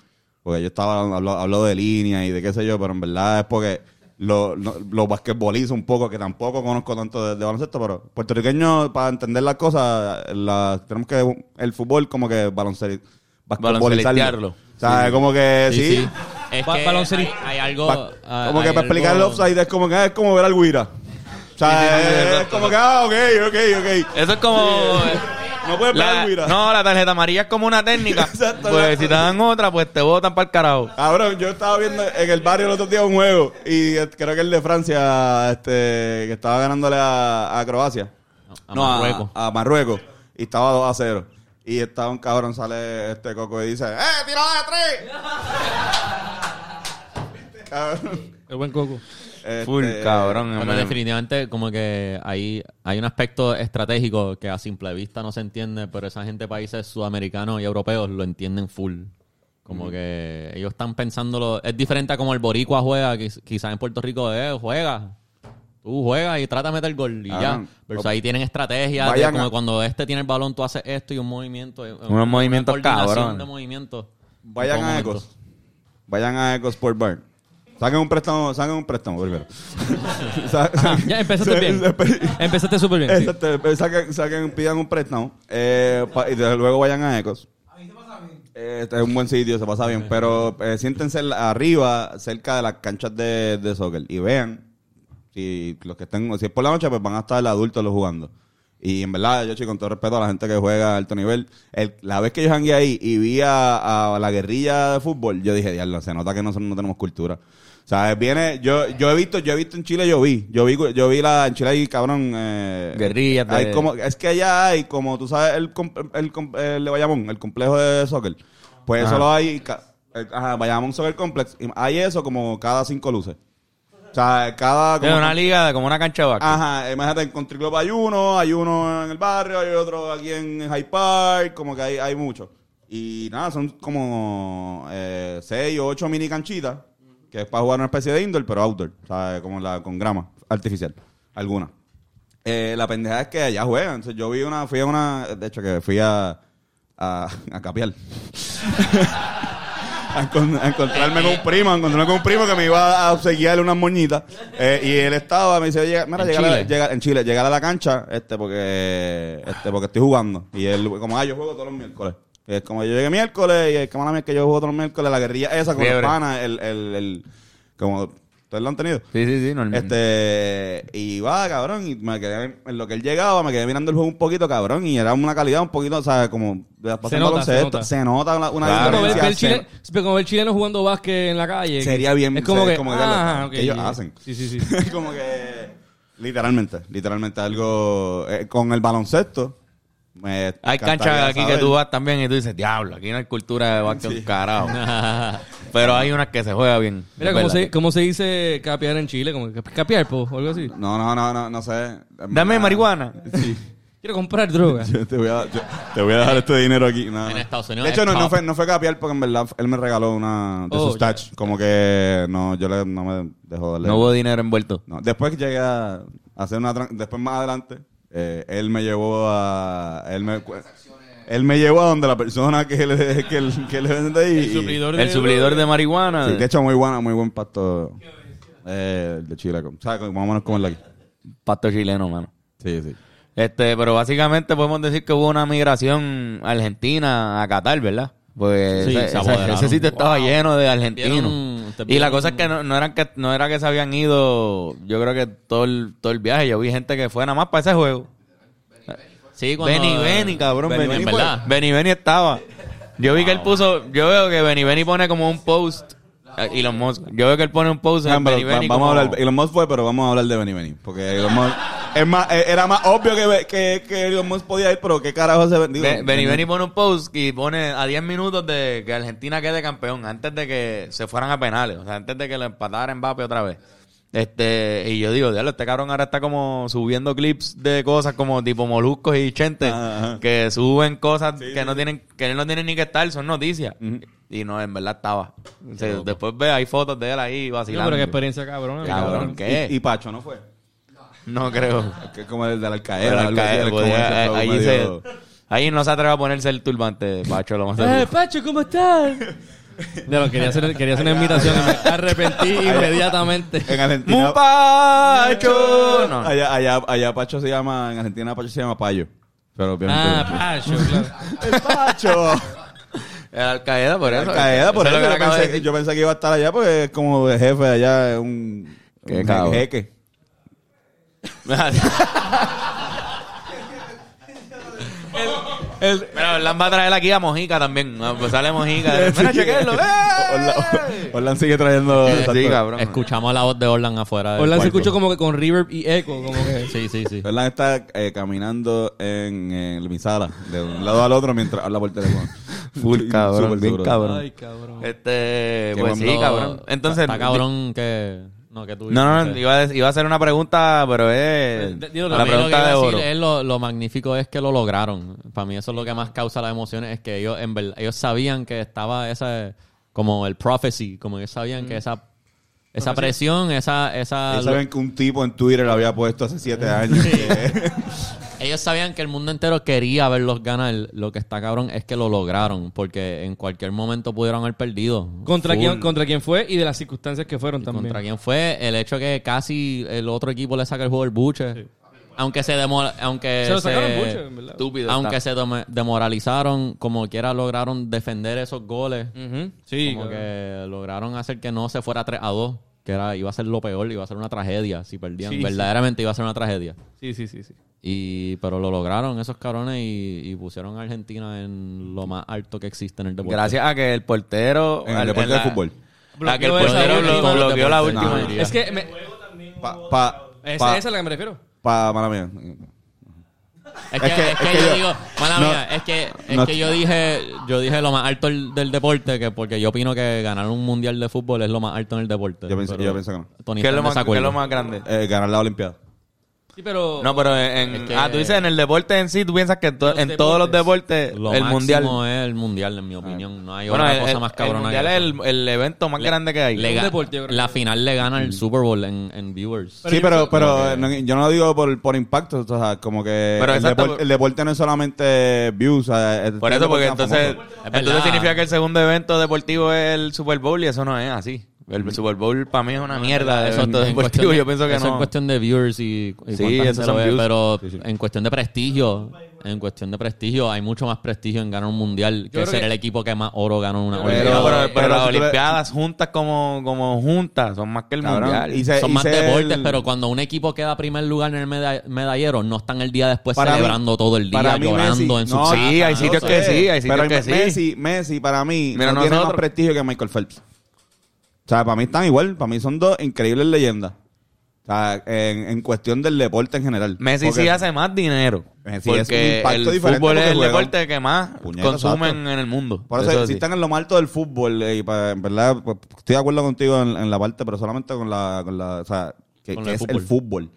porque yo estaba hablando hablo de línea y de qué sé yo, pero en verdad es porque lo, lo, lo basquetbolizo un poco, que tampoco conozco tanto de, de baloncesto, pero puertorriqueño, para entender las cosas, la, tenemos que, el fútbol como que baloncesto, Baloncestearlo. O sea, es como que sí. sí. Es Ba- que hay, hay algo... Pa- ah, como que para explicar el offside es como que es como ver al Guira. O sea, Sí, sí, sí, es, como que, ah, ok, ok, ok. Eso es como... No puedes ver la- al Guira. no, la tarjeta amarilla es como una técnica. Exacto, pues si te dan otra, pues te botan para el carajo. Cabrón, yo estaba viendo en el barrio el otro día un juego y eh, creo que el de Francia, este, que estaba ganándole a, a Croacia. A No, a- Marruecos. A, Marruecos. Y estaba 2 a 0. Y estaba un cabrón, sale este coco y dice, ¡Eh, tirada de tres! Cabrón. El buen coco. Este, Full, cabrón. Pero me- definitivamente como que hay, hay un aspecto estratégico que a simple vista no se entiende, pero esa gente, países sudamericanos y europeos, lo entienden full. Como que ellos están pensándolo... Es diferente a como el boricua juega, quiz- quizás en Puerto Rico, eh, juega. Tú juegas y trata de meter gol y Ah, ya. Versus ahí tienen estrategias, de como a- cuando este tiene el balón, tú haces esto y un movimiento. eh, Unos movimientos coordinación cabrones. de movimientos. Vayan a Ecos. Vayan a Ecos Sport Bar. Saquen un préstamo, saquen un préstamo primero. Ah, ya empezaste bien. Empezaste súper bien. sí. Saquen, saquen, pidan un préstamo eh, pa- y desde luego vayan a Ecos. Eh, Este es un buen sitio, se pasa bien, pero eh, siéntense arriba, cerca de las canchas de, de soccer y vean si los que estén, si es por la noche, pues van a estar adultos los jugando. Y en verdad, yo, chico, con todo respeto a la gente que juega a alto nivel, el- la vez que yo jangué ahí y vi a, a la guerrilla de fútbol, yo dije, diablo, se nota que nosotros no tenemos cultura. O sea, viene, yo, yo he visto, yo he visto en Chile, yo vi, yo vi, yo vi la, en Chile hay, cabrón, eh, Guerrillas de- hay como, es que allá hay, como tú sabes, el, el, com- el de Bayamón, el complejo de soccer, pues Ajá. eso lo hay, el- ajá, Bayamón Soccer Complex, y hay eso como cada cinco luces. O sea, cada... Es como- una liga, como una cancha de básquet. Ajá, imagínate, en Country Club hay uno, hay uno en el barrio, hay otro aquí en High Park, como que hay, hay muchos. Y nada, son como eh, seis o ocho mini canchitas, que es para jugar una especie de indoor, pero outdoor, o sea, como la con grama artificial, alguna. Eh, la pendeja es que allá juegan. Entonces, yo vi una, fui a una, de hecho que fui a, a, a capiar. a, encon- a encontrarme con un primo, a encontrarme con un primo que me iba a obsequiarle unas moñitas. Eh, y él estaba, me dice, oye, mira, ¿En llegar a, Chile? llega- en Chile, llegar a la cancha, este, porque, este, porque estoy jugando. Y él, como, ah, yo juego todos los miércoles. Es como yo llegué miércoles, y es como la que yo juego todos los miércoles, la guerrilla esa con Fiebre. los panas, el, el, el, como, ustedes lo han tenido. Sí, sí, sí, normal. Este, y va, cabrón, y me quedé, en lo que él llegaba, me quedé mirando el juego un poquito, cabrón, y era una calidad un poquito, o sea, como, de la Se nota, se nota. se nota una, una Claro. como diferencia. ver se- chile- pero como ver chilenos jugando básquet en la calle. Sería bien, Es como se- que, como que ah, lo- ok, ellos yeah. hacen. Sí, sí, sí. como que, literalmente, literalmente algo, eh, con el baloncesto, me Hay canchas aquí que tú vas también y tú dices, diablo, aquí no hay cultura de básquet un carajo. Pero hay unas que se juega bien. Mira, ¿cómo se, ¿cómo se dice capear en Chile? Como que capear, po, o algo así. No, no, no, no, no sé. Dame marihuana. Sí. Quiero comprar droga. Yo te voy a, yo- te voy a dejar este dinero aquí. No, En. Estados Unidos De hecho, es no, no fue, no fue capiar porque en verdad él me regaló una de Oh, sus touch. Como que no, yo le, no me dejó darle. No hubo dinero envuelto. No, Después llegué a hacer una... Después más adelante, eh, él me llevó a... Él me, él me llevó a donde la persona que le, que, el- que le vende ahí. El y- suplidor de El suplidor de marihuana. Sí, de hecho, muy buena, muy buen pasto eh, de Chile. O sea, como- más o menos como el de aquí. Pasto chileno, mano. Sí, sí. Este, pero básicamente podemos decir que hubo una migración argentina a Qatar, ¿verdad? Pues Sí, ese, se ese- sitio estaba lleno de argentinos. Vieron- y la cosa es que no, no eran que no era que se habían ido, yo creo que todo el, todo el viaje, yo vi gente que fue nada más para ese juego. Sí, cuando... Benny Benny, cabrón, Benny Benny Benny fue. Benny Benny estaba. Yo vi que él puso, yo veo que Benny Benny pone como un post eh, Elon Musk. Yo veo que él pone un post en Ah, pero Benny Benny vamos como- a hablar, Elon Musk fue, pero vamos a hablar de Benny Benny. Porque Elon Musk, es más, eh, era más obvio que, que, que Elon Musk podía ir, pero qué carajo se vendió. Be- Benny Benny pone un post y pone a 10 minutos de que Argentina quede campeón antes de que se fueran a penales, o sea, antes de que lo empatara Mbappé otra vez. Este, y yo digo, diablo, este cabrón ahora está como subiendo clips de cosas como tipo moluscos y chentes Ajá. que suben cosas Sí, que sí, no sí. tienen que no tienen ni que estar, son noticias. Y no, en verdad estaba. O sea, después ve, hay fotos de él ahí No, vacilando. pero qué experiencia cabrón. Cabrón, ¿qué? Y, y Pacho, ¿no fue? No creo. Que es como el de la Pero Alcaeda. al algo así, caer, es como podía- ese flow ahí, medio- se- ahí no se atreve a ponerse el turbante, Pacho, lo más. Eh, Pacho, ¿cómo estás? Lo quería hacer, quería hacer una invitación y me arrepentí inmediatamente. En Argentina. ¡Mupacho! No. Allá, allá, allá Pacho se llama, en Argentina Pacho se llama Payo. Pero obviamente. Ah, Pacho, claro. ¡El Pacho! El Al Qaeda, por eso. Al-Qaeda, por Eso Yo de pensé, decir. yo pensé que iba a estar allá porque es como de jefe allá, es un, Qué un jeque. El, Mira, Orlán va a traer aquí a Mojica también. Pues sale Mojica. Mira, chequenlo. ¡eh! Orlan, Orlan sigue trayendo. Sí, cabrón. Escuchamos la voz de Orlan afuera. del Orlando se escuchó como que con reverb y eco, como que... Sí, sí, sí. Orlan está eh, caminando en, en mi sala, de un lado al otro mientras habla por teléfono. Full cabrón, bien cabrón. Ay, cabrón. Este, pues sí, cabrón. Entonces, Está cabrón que... No, que tú No, iba a, iba a hacer una pregunta, pero es D- dilo, la A mí lo que pregunta iba de oro. decir es lo, lo magnífico es que lo lograron. Para mí eso es lo que más causa las emociones, es que ellos en verdad, ellos sabían que estaba esa, como el prophecy, como ellos sabían que esa, esa presión, esa, esa, Ellos saben que un tipo en Twitter lo había puesto hace siete años. que- ellos sabían que el mundo entero quería verlos ganar. Lo que está cabrón es que lo lograron, porque en cualquier momento pudieron haber perdido. ¿Contra Full. quién, ¿Contra quién fue y de las circunstancias que fueron ¿Y también? ¿Contra quién fue? El hecho que casi el otro equipo le saca el juego del buche. Aunque se demo- aunque Se lo sacaron se- mucho, en verdad. Estúpido. aunque está. se demoralizaron, como quiera lograron defender esos goles. Sí, como que lograron hacer que no se fuera 3 a 2, que era iba a ser lo peor, iba a ser una tragedia si perdían. Sí, sí. Verdaderamente iba a ser una tragedia. Sí, sí, sí, sí. Y pero lo lograron esos cabrones y, y pusieron a Argentina en lo más alto que existe en el deporte. Gracias a que el portero... En el deporte la- de fútbol. A que el Bloqueó portero última. blo- bloqueó la No, última. diría. Es que... Me, Pa, pa, esa, pa- esa es a la que me refiero. pa- mala mía. Es que, Es que- es que es que yo yo- digo, mala no- mía, es que, es no- que yo dije, yo dije lo más alto del, del deporte, que porque yo opino que ganar un mundial de fútbol es lo más alto en el deporte. Yo pienso- Pero yo pienso que no. Tony ¿Qué es lo más, qué es lo más grande? Eh, ganar la Olimpiada. Sí, pero... No, pero en, Es que- ah, tú dices en el deporte en sí, tú piensas que to- Los en todos los deportes. Lo el mundial. es el mundial, en mi opinión. No hay Bueno, otra el, cosa el- más el cabrona mundial que es el, el evento más grande que hay. Le ga- deporte, la final le gana el Super Bowl en, en viewers. Pero sí, pero, pero no, yo no lo digo por, por impacto, o sea, como que Pero el, exacto, deporte, el deporte no es solamente views. o sea, es- Por es eso, porque entonces, entonces significa que el segundo evento deportivo es el Super Bowl y eso no es así. El Super Bowl para mí es una mierda de Eso deportivo. cuestión de- Yo pienso que eso en no. cuestión de viewers y, y Sí, esos lo son ve, views. pero en cuestión de prestigio, en cuestión de prestigio, hay mucho más prestigio en ganar un mundial que ser que- el equipo que más oro ganó en una Pero- Pero, Olimpiada. pero, pero pero las si tú le- Olimpiadas juntas como, como juntas son más que el Cabrón, mundial. y se- Son y más deportes, el- pero cuando un equipo queda primer lugar en el meda- medallero, no están el día después Para mí- celebrando todo el día, para llorando Messi- en su no. Sí, hay sitios que sí, hay sitios pero que sí. Messi, Messi para mí no tiene más prestigio que Michael Phelps. O sea, para mí están igual, para mí son dos increíbles leyendas. O sea, en, en cuestión del deporte en general. Messi Porque- sí hace más dinero. Messi es un porque impacto el diferente fútbol es el deporte que más Puñeta, consumen exacto. en el mundo. Por eso, Eso si sí. están en lo más alto del fútbol, eh, y para- en verdad, pues, estoy de acuerdo contigo en, en la parte, pero solamente con la, con la, o sea, que, Con que el es fútbol. el fútbol.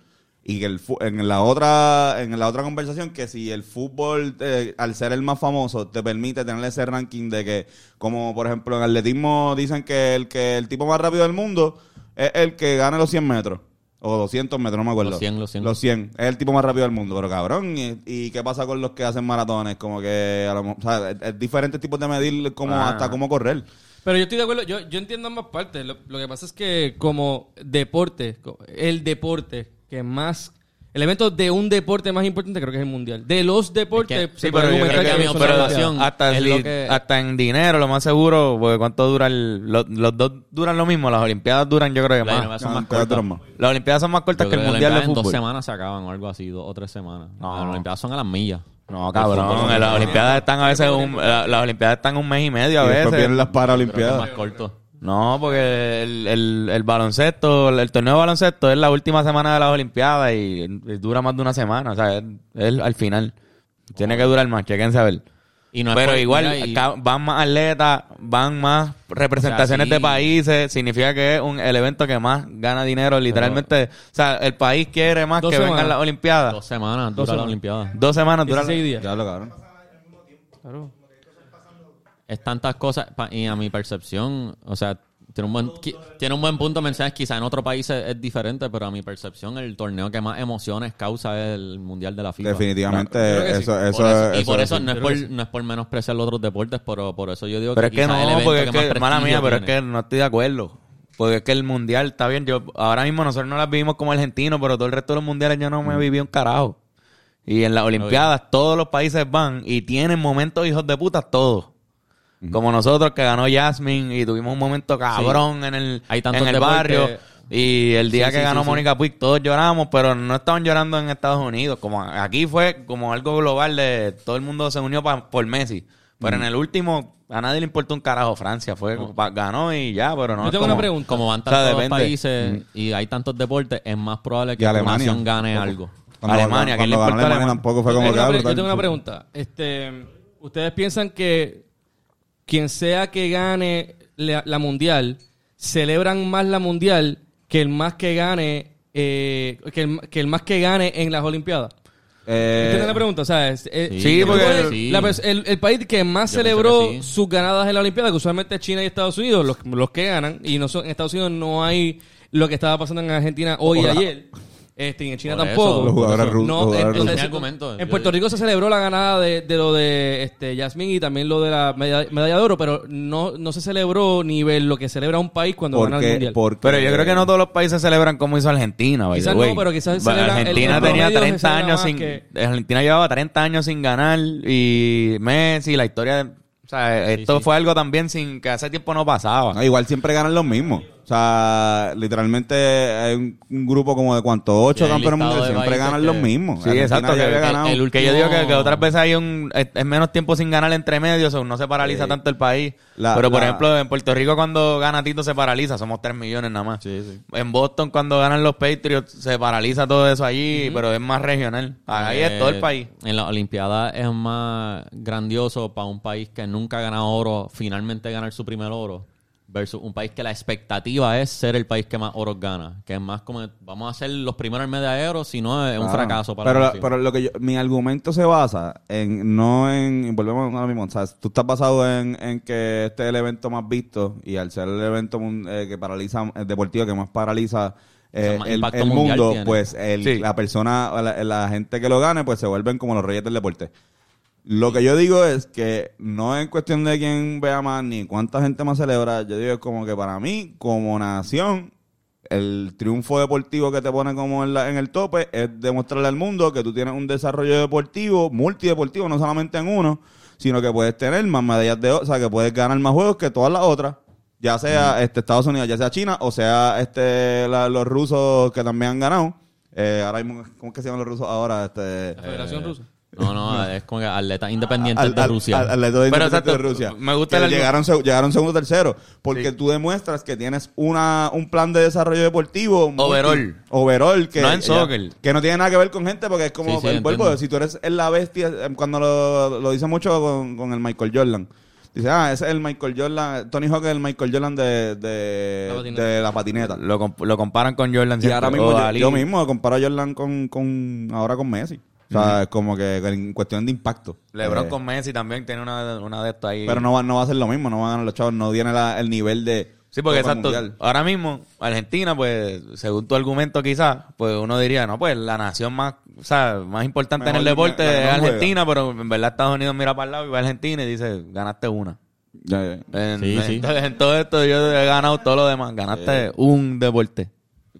Y que el en la otra, en la otra conversación, que si el fútbol, eh, al ser el más famoso, te permite tener ese ranking de que, como por ejemplo en atletismo dicen que el que el tipo más rápido del mundo es el que gana los 100 metros. O 200 metros, no me acuerdo. Los 100, los 100. Los 100. Es el tipo más rápido del mundo. Pero cabrón, ¿y, y qué pasa con los que hacen maratones? Como que, a lo o sea, es, es diferentes tipos de medir como Ah. hasta cómo correr. Pero yo estoy de acuerdo, yo, yo entiendo ambas partes. Lo, lo que pasa es que como deporte, el deporte que más... El evento de un deporte más importante creo que es el mundial. De los deportes Es que- se Sí, puede pero yo argumentar creo que que mi las Olimpiadas. hasta, es si- lo que- hasta en dinero, lo más seguro, porque cuánto dura el, los, los dos duran lo mismo, las Olimpiadas duran yo creo que Las más. Olimpiadas son más cortas. Las Olimpiadas son más cortas Yo que el Mundial de las en dos Fútbol. semanas se acaban o algo así, dos o tres semanas. No. Las Olimpiadas son a las millas. No, cabrón, las Olimpiadas están a veces un, la- las Olimpiadas están un mes y medio a Y después veces. vienen las Paralimpiadas. más corto. No, porque el, el, el baloncesto, el, torneo de baloncesto es la última semana de las Olimpiadas y, y dura más de una semana, o sea, es, es al final. Tiene que durar más, chequense a ver. Y no Pero igual, y- van más atletas, van más representaciones sí. de países, significa que es un, el evento que más gana dinero, literalmente. o sea, el país quiere más Dos que vengan semanas. las Olimpiadas. Dos semanas Dos dura la semanas. Olimpiada. Dos semanas dura. 16 días. Ya lo cabrón. Claro. Es tantas cosas, y a mi percepción, o sea, tiene un buen, tiene un buen punto mencionas, quizá en otro país es, es diferente, pero a mi percepción el torneo que más emociones causa es el Mundial de la FIFA. Definitivamente, que sí. eso, Por eso, eso- y eso por es eso no es por, que sí. no es por menospreciar los otros deportes, pero por eso yo digo Pero es que quizá el no, porque es que, mala mía, pero es que no estoy de acuerdo. Porque es que el mundial está bien. Yo ahora mismo nosotros no las vivimos como argentinos, pero todo el resto de los mundiales yo no me viví un carajo. Y en las Olimpiadas todos los países van y tienen momentos hijos de puta todos. Como nosotros que ganó Jasmine y tuvimos un momento cabrón en el, Hay tantos en el barrio. Y el día Sí, que sí, ganó. Mónica Puig todos lloramos, pero no estaban llorando en Estados Unidos. Como aquí fue como algo global de todo el mundo se unió pa- por Messi. Pero en el último a nadie le importó un carajo Francia. Fue pa- ganó y ya, pero no. Yo tengo como- una pregunta. Como van O sea, tantos países y hay tantos deportes, es más probable que Alemania. nación gane algo. Cuando- Alemania, ¿a quién le cuando importa Alemania Alemania? tampoco fue Yo como tengo que una ah, brutal. Yo tengo una pregunta. Este, ¿Ustedes piensan que quien sea que gane la, la mundial, celebran más la mundial que el más que gane, eh, que, el, que el más que gane en las Olimpiadas? Eh, ¿Entienden la pregunta? O sea, es- eh, Sí, porque- sí. la el, el país que más Yo celebró que sí. sus ganadas en la Olimpiada, que usualmente es China y Estados Unidos, los, los que ganan, y no son, en Estados Unidos no hay lo que estaba pasando en Argentina hoy y ayer. Este, y en China Por tampoco. Los jugadores No, rusos, los jugadores entonces, rusos. Argumento, en yo Puerto digo. Rico se celebró la ganada de, de lo de este Yasmín y también lo de la medalla, medalla de oro, pero no, no se celebró nivel lo que celebra un país cuando gana el porque, mundial. porque, Pero yo creo que no todos los países celebran como hizo Argentina. by Quizás the way. no, pero quizás celebran- Argentina el tenía promedio se 30 celebra años más sin. que- Argentina llevaba 30 años sin ganar y Messi, la historia de. O sea, esto sí. fue algo también sin que hace tiempo no pasaba. No, igual siempre ganan los mismos. O sea, literalmente hay un, un grupo como de cuántos, ocho Sí, campeones mundiales, siempre ganan que- los mismos. Sí, Argentina exacto. Que, ganado. el que yo digo que, otras veces hay un es, es menos tiempo sin ganar entre medios, o no se paraliza Sí. tanto el país. La- Pero por la- ejemplo, en Puerto Rico cuando gana Tito se paraliza, somos 3 millones nada más. En Boston cuando ganan los Patriots se paraliza todo eso allí, pero es más regional. Ahí es todo el Eh, país. En la Olimpiada es más grandioso para un país que nunca ha ganado oro, finalmente ganar su primer oro, versus un país que la expectativa es ser el país que más oros gana. Que es más como, vamos a ser los primeros en medallero, si no es un Claro. fracaso para pero, la pero lo que yo, mi argumento se basa en, no en, volvemos a lo mismo, o sea, tú estás basado en, en que este es el evento más visto y al ser el evento eh, que paraliza, el deportivo que más paraliza eh, más el, mundo, tiene. pues el- Sí. la persona, la, la gente que lo gane, pues se vuelven como los reyes del deporte. Lo que yo digo es que no es cuestión de quién vea más ni cuánta gente más celebra. Yo digo es como que para mí, como nación, el triunfo deportivo que te pone como en, la- en el tope es demostrarle al mundo que tú tienes un desarrollo deportivo, multideportivo, no solamente en uno, sino que puedes tener más medallas de oro, o sea, que puedes ganar más juegos que todas las otras. Ya sea este Estados Unidos, ya sea China, o sea este la- los rusos que también han ganado. Eh, ahora mismo, ¿cómo es que se llaman los rusos ahora? Este, La Federación Rusa. No, no, es como que atletas independientes al- de Rusia. al- atletas independientes de Rusia. me gusta Que el llegaron, seg- llegaron segundo tercero. Porque Sí. tú demuestras que tienes una, un plan de desarrollo deportivo. multi- Overall. overall. Que, No en ya- soccer. que no tiene nada que ver con gente porque es como. Sí, sí, el vuelvo, entiendo. si tú eres la bestia, eh, cuando lo, lo dice mucho con, con el Michael Jordan. Dice, ah, ese es el Michael Jordan. Tony Hawk es el Michael Jordan de, de, La patineta. de la patineta. Lo, comp- lo comparan con Jordan Y siempre, ahora mismo yo mismo comparo a Jordan con, con ahora con Messi. O sea, es como que en cuestión de impacto. LeBron Eh, con Messi también tiene una, una de estas ahí. pero no va, no va a ser lo mismo, no van a ganar los chavos, no tiene la- el nivel de. Sí, porque Copa exacto. Mundial. Ahora mismo, Argentina, pues, según tu argumento quizás, pues uno diría, no, pues la nación más, o sea, más importante Mejor en el deporte la es Argentina, pero en verdad Estados Unidos mira para el lado y va a Argentina y dice, ganaste una. Ya, ya. En, Sí, en- sí. entonces, en todo esto yo he ganado todo lo demás, ganaste un deporte.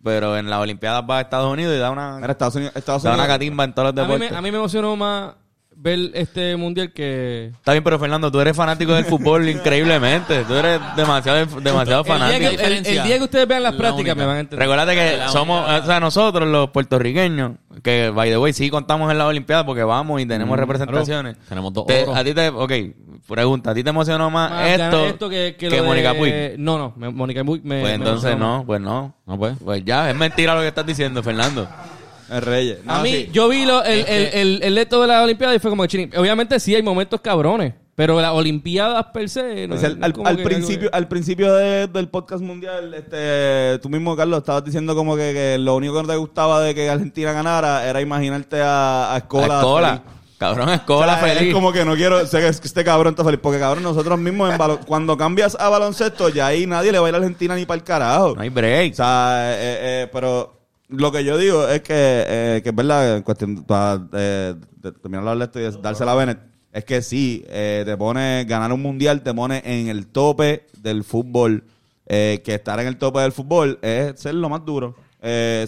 Pero en las Olimpiadas va a Estados Unidos y da una, Mira, Estados Unidos. Estados da una catimba en todos los A mí, deportes. me, a mí me emocionó más ver este mundial que... Está bien, pero Fernando, tú eres fanático del fútbol increíblemente. Tú eres demasiado, demasiado El día, fanático. que, el- el, día que ustedes vean las La prácticas única. me van a entender. Recuérdate que La somos, única- o sea, nosotros los puertorriqueños, que by the way, sí contamos en las Olimpiadas porque vamos y tenemos representaciones. Tenemos dos Te- a ti te, ok, pregunta, ¿a ti te emocionó más, Más esto, que, de- Mónica Puig? No, no, me- Mónica Puig me... Pues entonces emocionó no, pues no. No, pues. Pues ya, es mentira lo que estás diciendo, Fernando. El Reyes. A mí, sí. yo vi lo, el, el, el, el de la Olimpiada y fue como que chini. Obviamente sí hay momentos cabrones, pero las Olimpiadas per se. No, Pues al, no es al- al principio, algo al principio de- del podcast mundial, este, tú mismo, Carlos, estabas diciendo como que, que lo único que no te gustaba de que Argentina ganara era imaginarte a, a Escola. La escola. Cabrón, O escola sea, feliz. Es como que no quiero sé que este cabrón está feliz. Porque cabrón, nosotros mismos en balo- cuando cambias a baloncesto, ya ahí nadie le va a ir a Argentina ni para el carajo. No hay break. O sea, eh, eh, pero lo que yo digo es que, eh, que es verdad, en cuestión, para eh, de- terminar de hablar de esto y dársela a Bennett, es que sí, eh, te pone, ganar un mundial te pone en el tope del fútbol, eh, que estar en el tope del fútbol es ser lo más duro. Eh,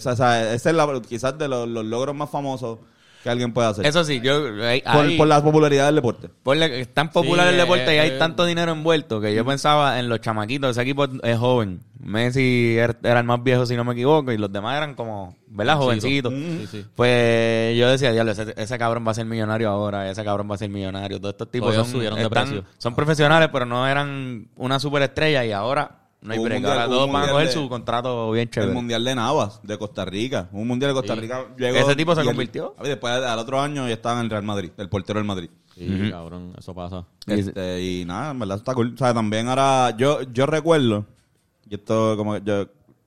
es la- quizás de los logros más famosos que alguien puede hacer. Eso sí, yo... ahí- por, ahí- por la popularidad del deporte. Ponle que es tan popular Sí, el deporte y hay eh, tanto dinero envuelto que yo pensaba en los chamaquitos. Ese equipo es joven. Messi er- era el más viejo, si no me equivoco, y los demás eran como, ¿verdad? Jovencitos. Sí, sí. Pues yo decía, diablo, ese, ese cabrón va a ser millonario ahora, ese cabrón va a ser millonario. Todos estos tipos son, subieron de están- precio. son profesionales, pero no eran una superestrella y ahora no hay un break. mundial- todos van a coger de- su contrato bien El chévere. mundial de Navas, de Costa Rica. Un mundial de Costa Sí. Rica. Llegó, Ese tipo se el- convirtió. después al otro año ya estaba en el Real Madrid, el portero del Madrid. Sí, cabrón, eso pasa. Y- Este, y nada, en verdad está cool. O sea, también ahora, yo, yo recuerdo, y esto como que yo,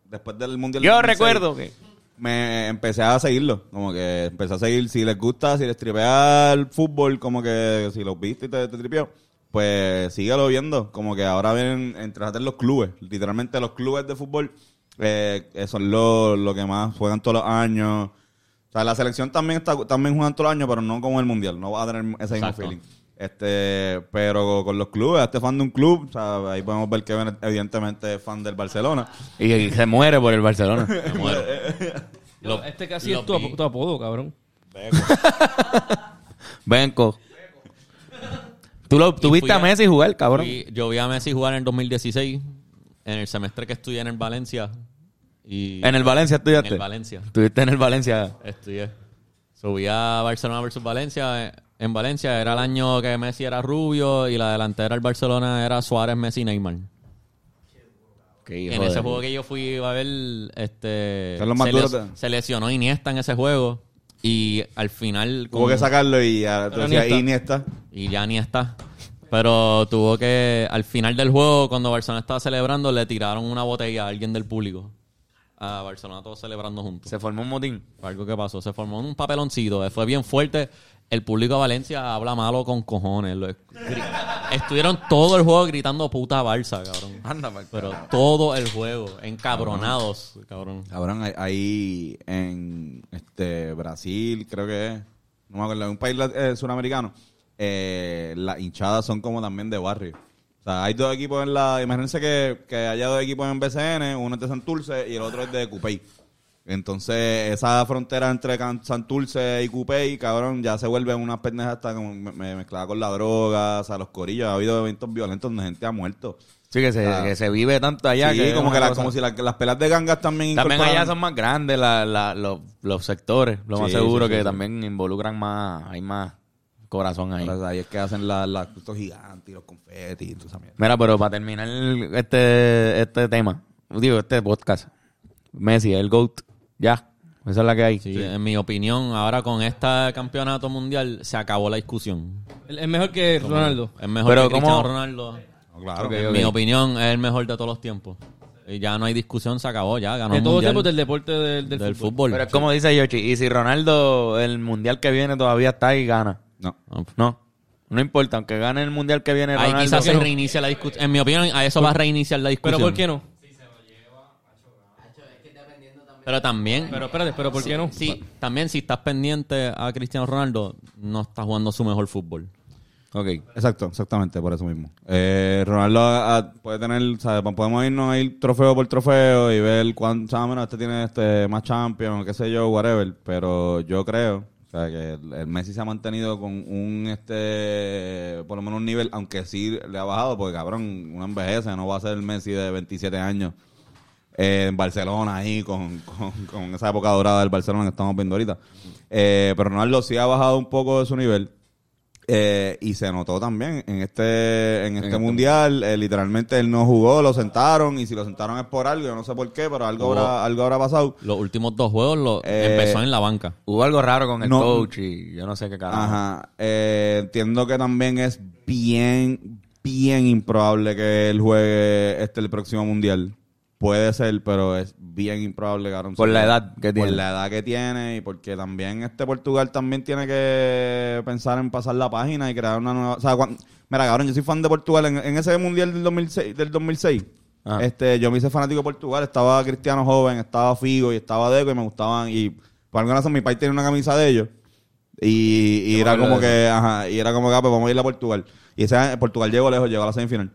después del Mundial Yo 2006, recuerdo que... me empecé a seguirlo, como que empecé a seguir, si les gusta, si les tripea el fútbol, como que si los viste y te, te tripeó, pues síguelo viendo, como que ahora vienen entre en los clubes, literalmente los clubes de fútbol eh, eh, son los lo que más juegan todos los años. O sea, la selección también está también juegan todos los años, pero no como el mundial, no va a tener ese mismo feeling. Este, pero con los clubes, este fan de un club, o sea, ahí podemos ver que evidentemente es fan del Barcelona. Y, y se muere por el Barcelona. Me muero. Lo- este casi lo es tu, ap- tu apodo, cabrón. Benco. Tú, lo, tú Y viste fui a a- Messi jugar, cabrón. Fui- yo vi a Messi jugar en el 2016, en el semestre que estudié en el Valencia. Y En el Valencia En estudiaste. el Valencia. Estuviste en el Valencia. Estudié. Subí a Barcelona versus Valencia. En Valencia era el año que Messi era rubio y la delantera del Barcelona era Suárez, Messi y Neymar. en ese juego que yo fui a ver, este, se, les- se lesionó Iniesta en ese juego y al final Tuvo que sacarlo y ya tú decías Iniesta. Iniesta. y ya ni está. Pero tuvo que, al final del juego, cuando Barcelona estaba celebrando, le tiraron una botella a alguien del público. A Barcelona todos celebrando juntos. Se formó un motín. Fue algo que pasó. Se formó un papeloncito. Fue bien fuerte. El público de Valencia habla malo con cojones. Lo- Estuvieron todo el juego gritando puta Barça, cabrón. Anda, pa'l Pero todo el juego, encabronados, cabrón. Cabrón, ahí- ahí en este Brasil, creo que es, no me acuerdo, en un país eh, suramericano, eh, las hinchadas son como también de barrio. O sea, hay dos equipos en la... Imagínense que, que haya dos equipos en BCN, uno es de Santurce y el otro es de Cupey. Entonces, esa frontera entre Santurce y Cupey, cabrón, ya se vuelve una pendeja hasta como me- me- mezclada con la droga, o sea, los corillos. Ha habido eventos violentos donde gente ha muerto. Sí, que se, Ah. que se vive tanto allá. sí, que como, que la- como si la- las pelas de gangas también También allá son más grandes la, la- los, los sectores. Lo más Sí, seguro sí, que también involucran más, hay más corazón ahí. Ahora, ahí es que hacen la- la- estos gigantes y los confetis y toda esa mierda. Mira, pero para terminar este, este tema, digo, este podcast, Messi, el GOAT, ya, esa es la que hay. Sí, en mi opinión, ahora con este campeonato mundial se acabó la discusión. Es mejor que Ronaldo. Es mejor Pero que Cristiano ¿cómo- Ronaldo. No, claro. Ok, En mi opinión, es el mejor de todos los tiempos. Y ya no hay discusión, se acabó, ya ganó De el todos los tiempos del deporte del, del del fútbol. fútbol. Pero es como dice Yoshi, y si Ronaldo el mundial que viene todavía está ahí, gana. No. No, no importa, aunque gane el mundial que viene Ahí Ronaldo. quizás se reinicia la discusión. En mi opinión, a eso va a reiniciar la discusión. Pero ¿por qué no? Pero también, Pero espérate, pero ¿por qué no? sí, también si estás pendiente a Cristiano Ronaldo, no está jugando su mejor fútbol. Ok. Exacto, exactamente, por eso mismo. Eh, Ronaldo ah, puede tener, sea, podemos irnos a ir trofeo por trofeo y ver cuánto, más o menos, este tiene este más champion, qué sé yo, whatever, pero yo creo, o sea, que el, el Messi se ha mantenido con un, este, por lo menos un nivel, aunque sí le ha bajado, porque cabrón, uno envejece, no va a ser el Messi de 27 años eh, en Barcelona ahí con, con, con esa época dorada del Barcelona que estamos viendo ahorita. Eh, pero Ronaldo sí ha bajado un poco de su nivel. eh, y se notó también en este en este mundial eh, literalmente él no jugó lo sentaron y si lo sentaron es por algo yo no sé por qué pero algo Hubo- habrá algo habrá pasado Los últimos dos juegos lo Eh, empezó en la banca. Hubo algo raro con el No. coach y yo no sé qué carajo. Ajá. Eh, entiendo que también es bien, bien improbable que él juegue este el próximo mundial. Puede ser, pero es bien improbable, cabrón. Por la edad que tiene. Por la edad que tiene y porque también este Portugal también tiene que pensar en pasar la página y crear una nueva... O sea, mira, cabrón, yo soy fan de Portugal. En, en ese mundial del 2006, del 2006 Ajá. este, yo me hice fanático de Portugal. Estaba Cristiano Joven, estaba Figo y estaba Deco y me gustaban. Y por alguna razón mi país tiene una camisa de ellos. Y, era como que, ajá, y era como que, ah, pues vamos a ir a Portugal. Y ese Portugal llegó lejos, llegó a la semifinal.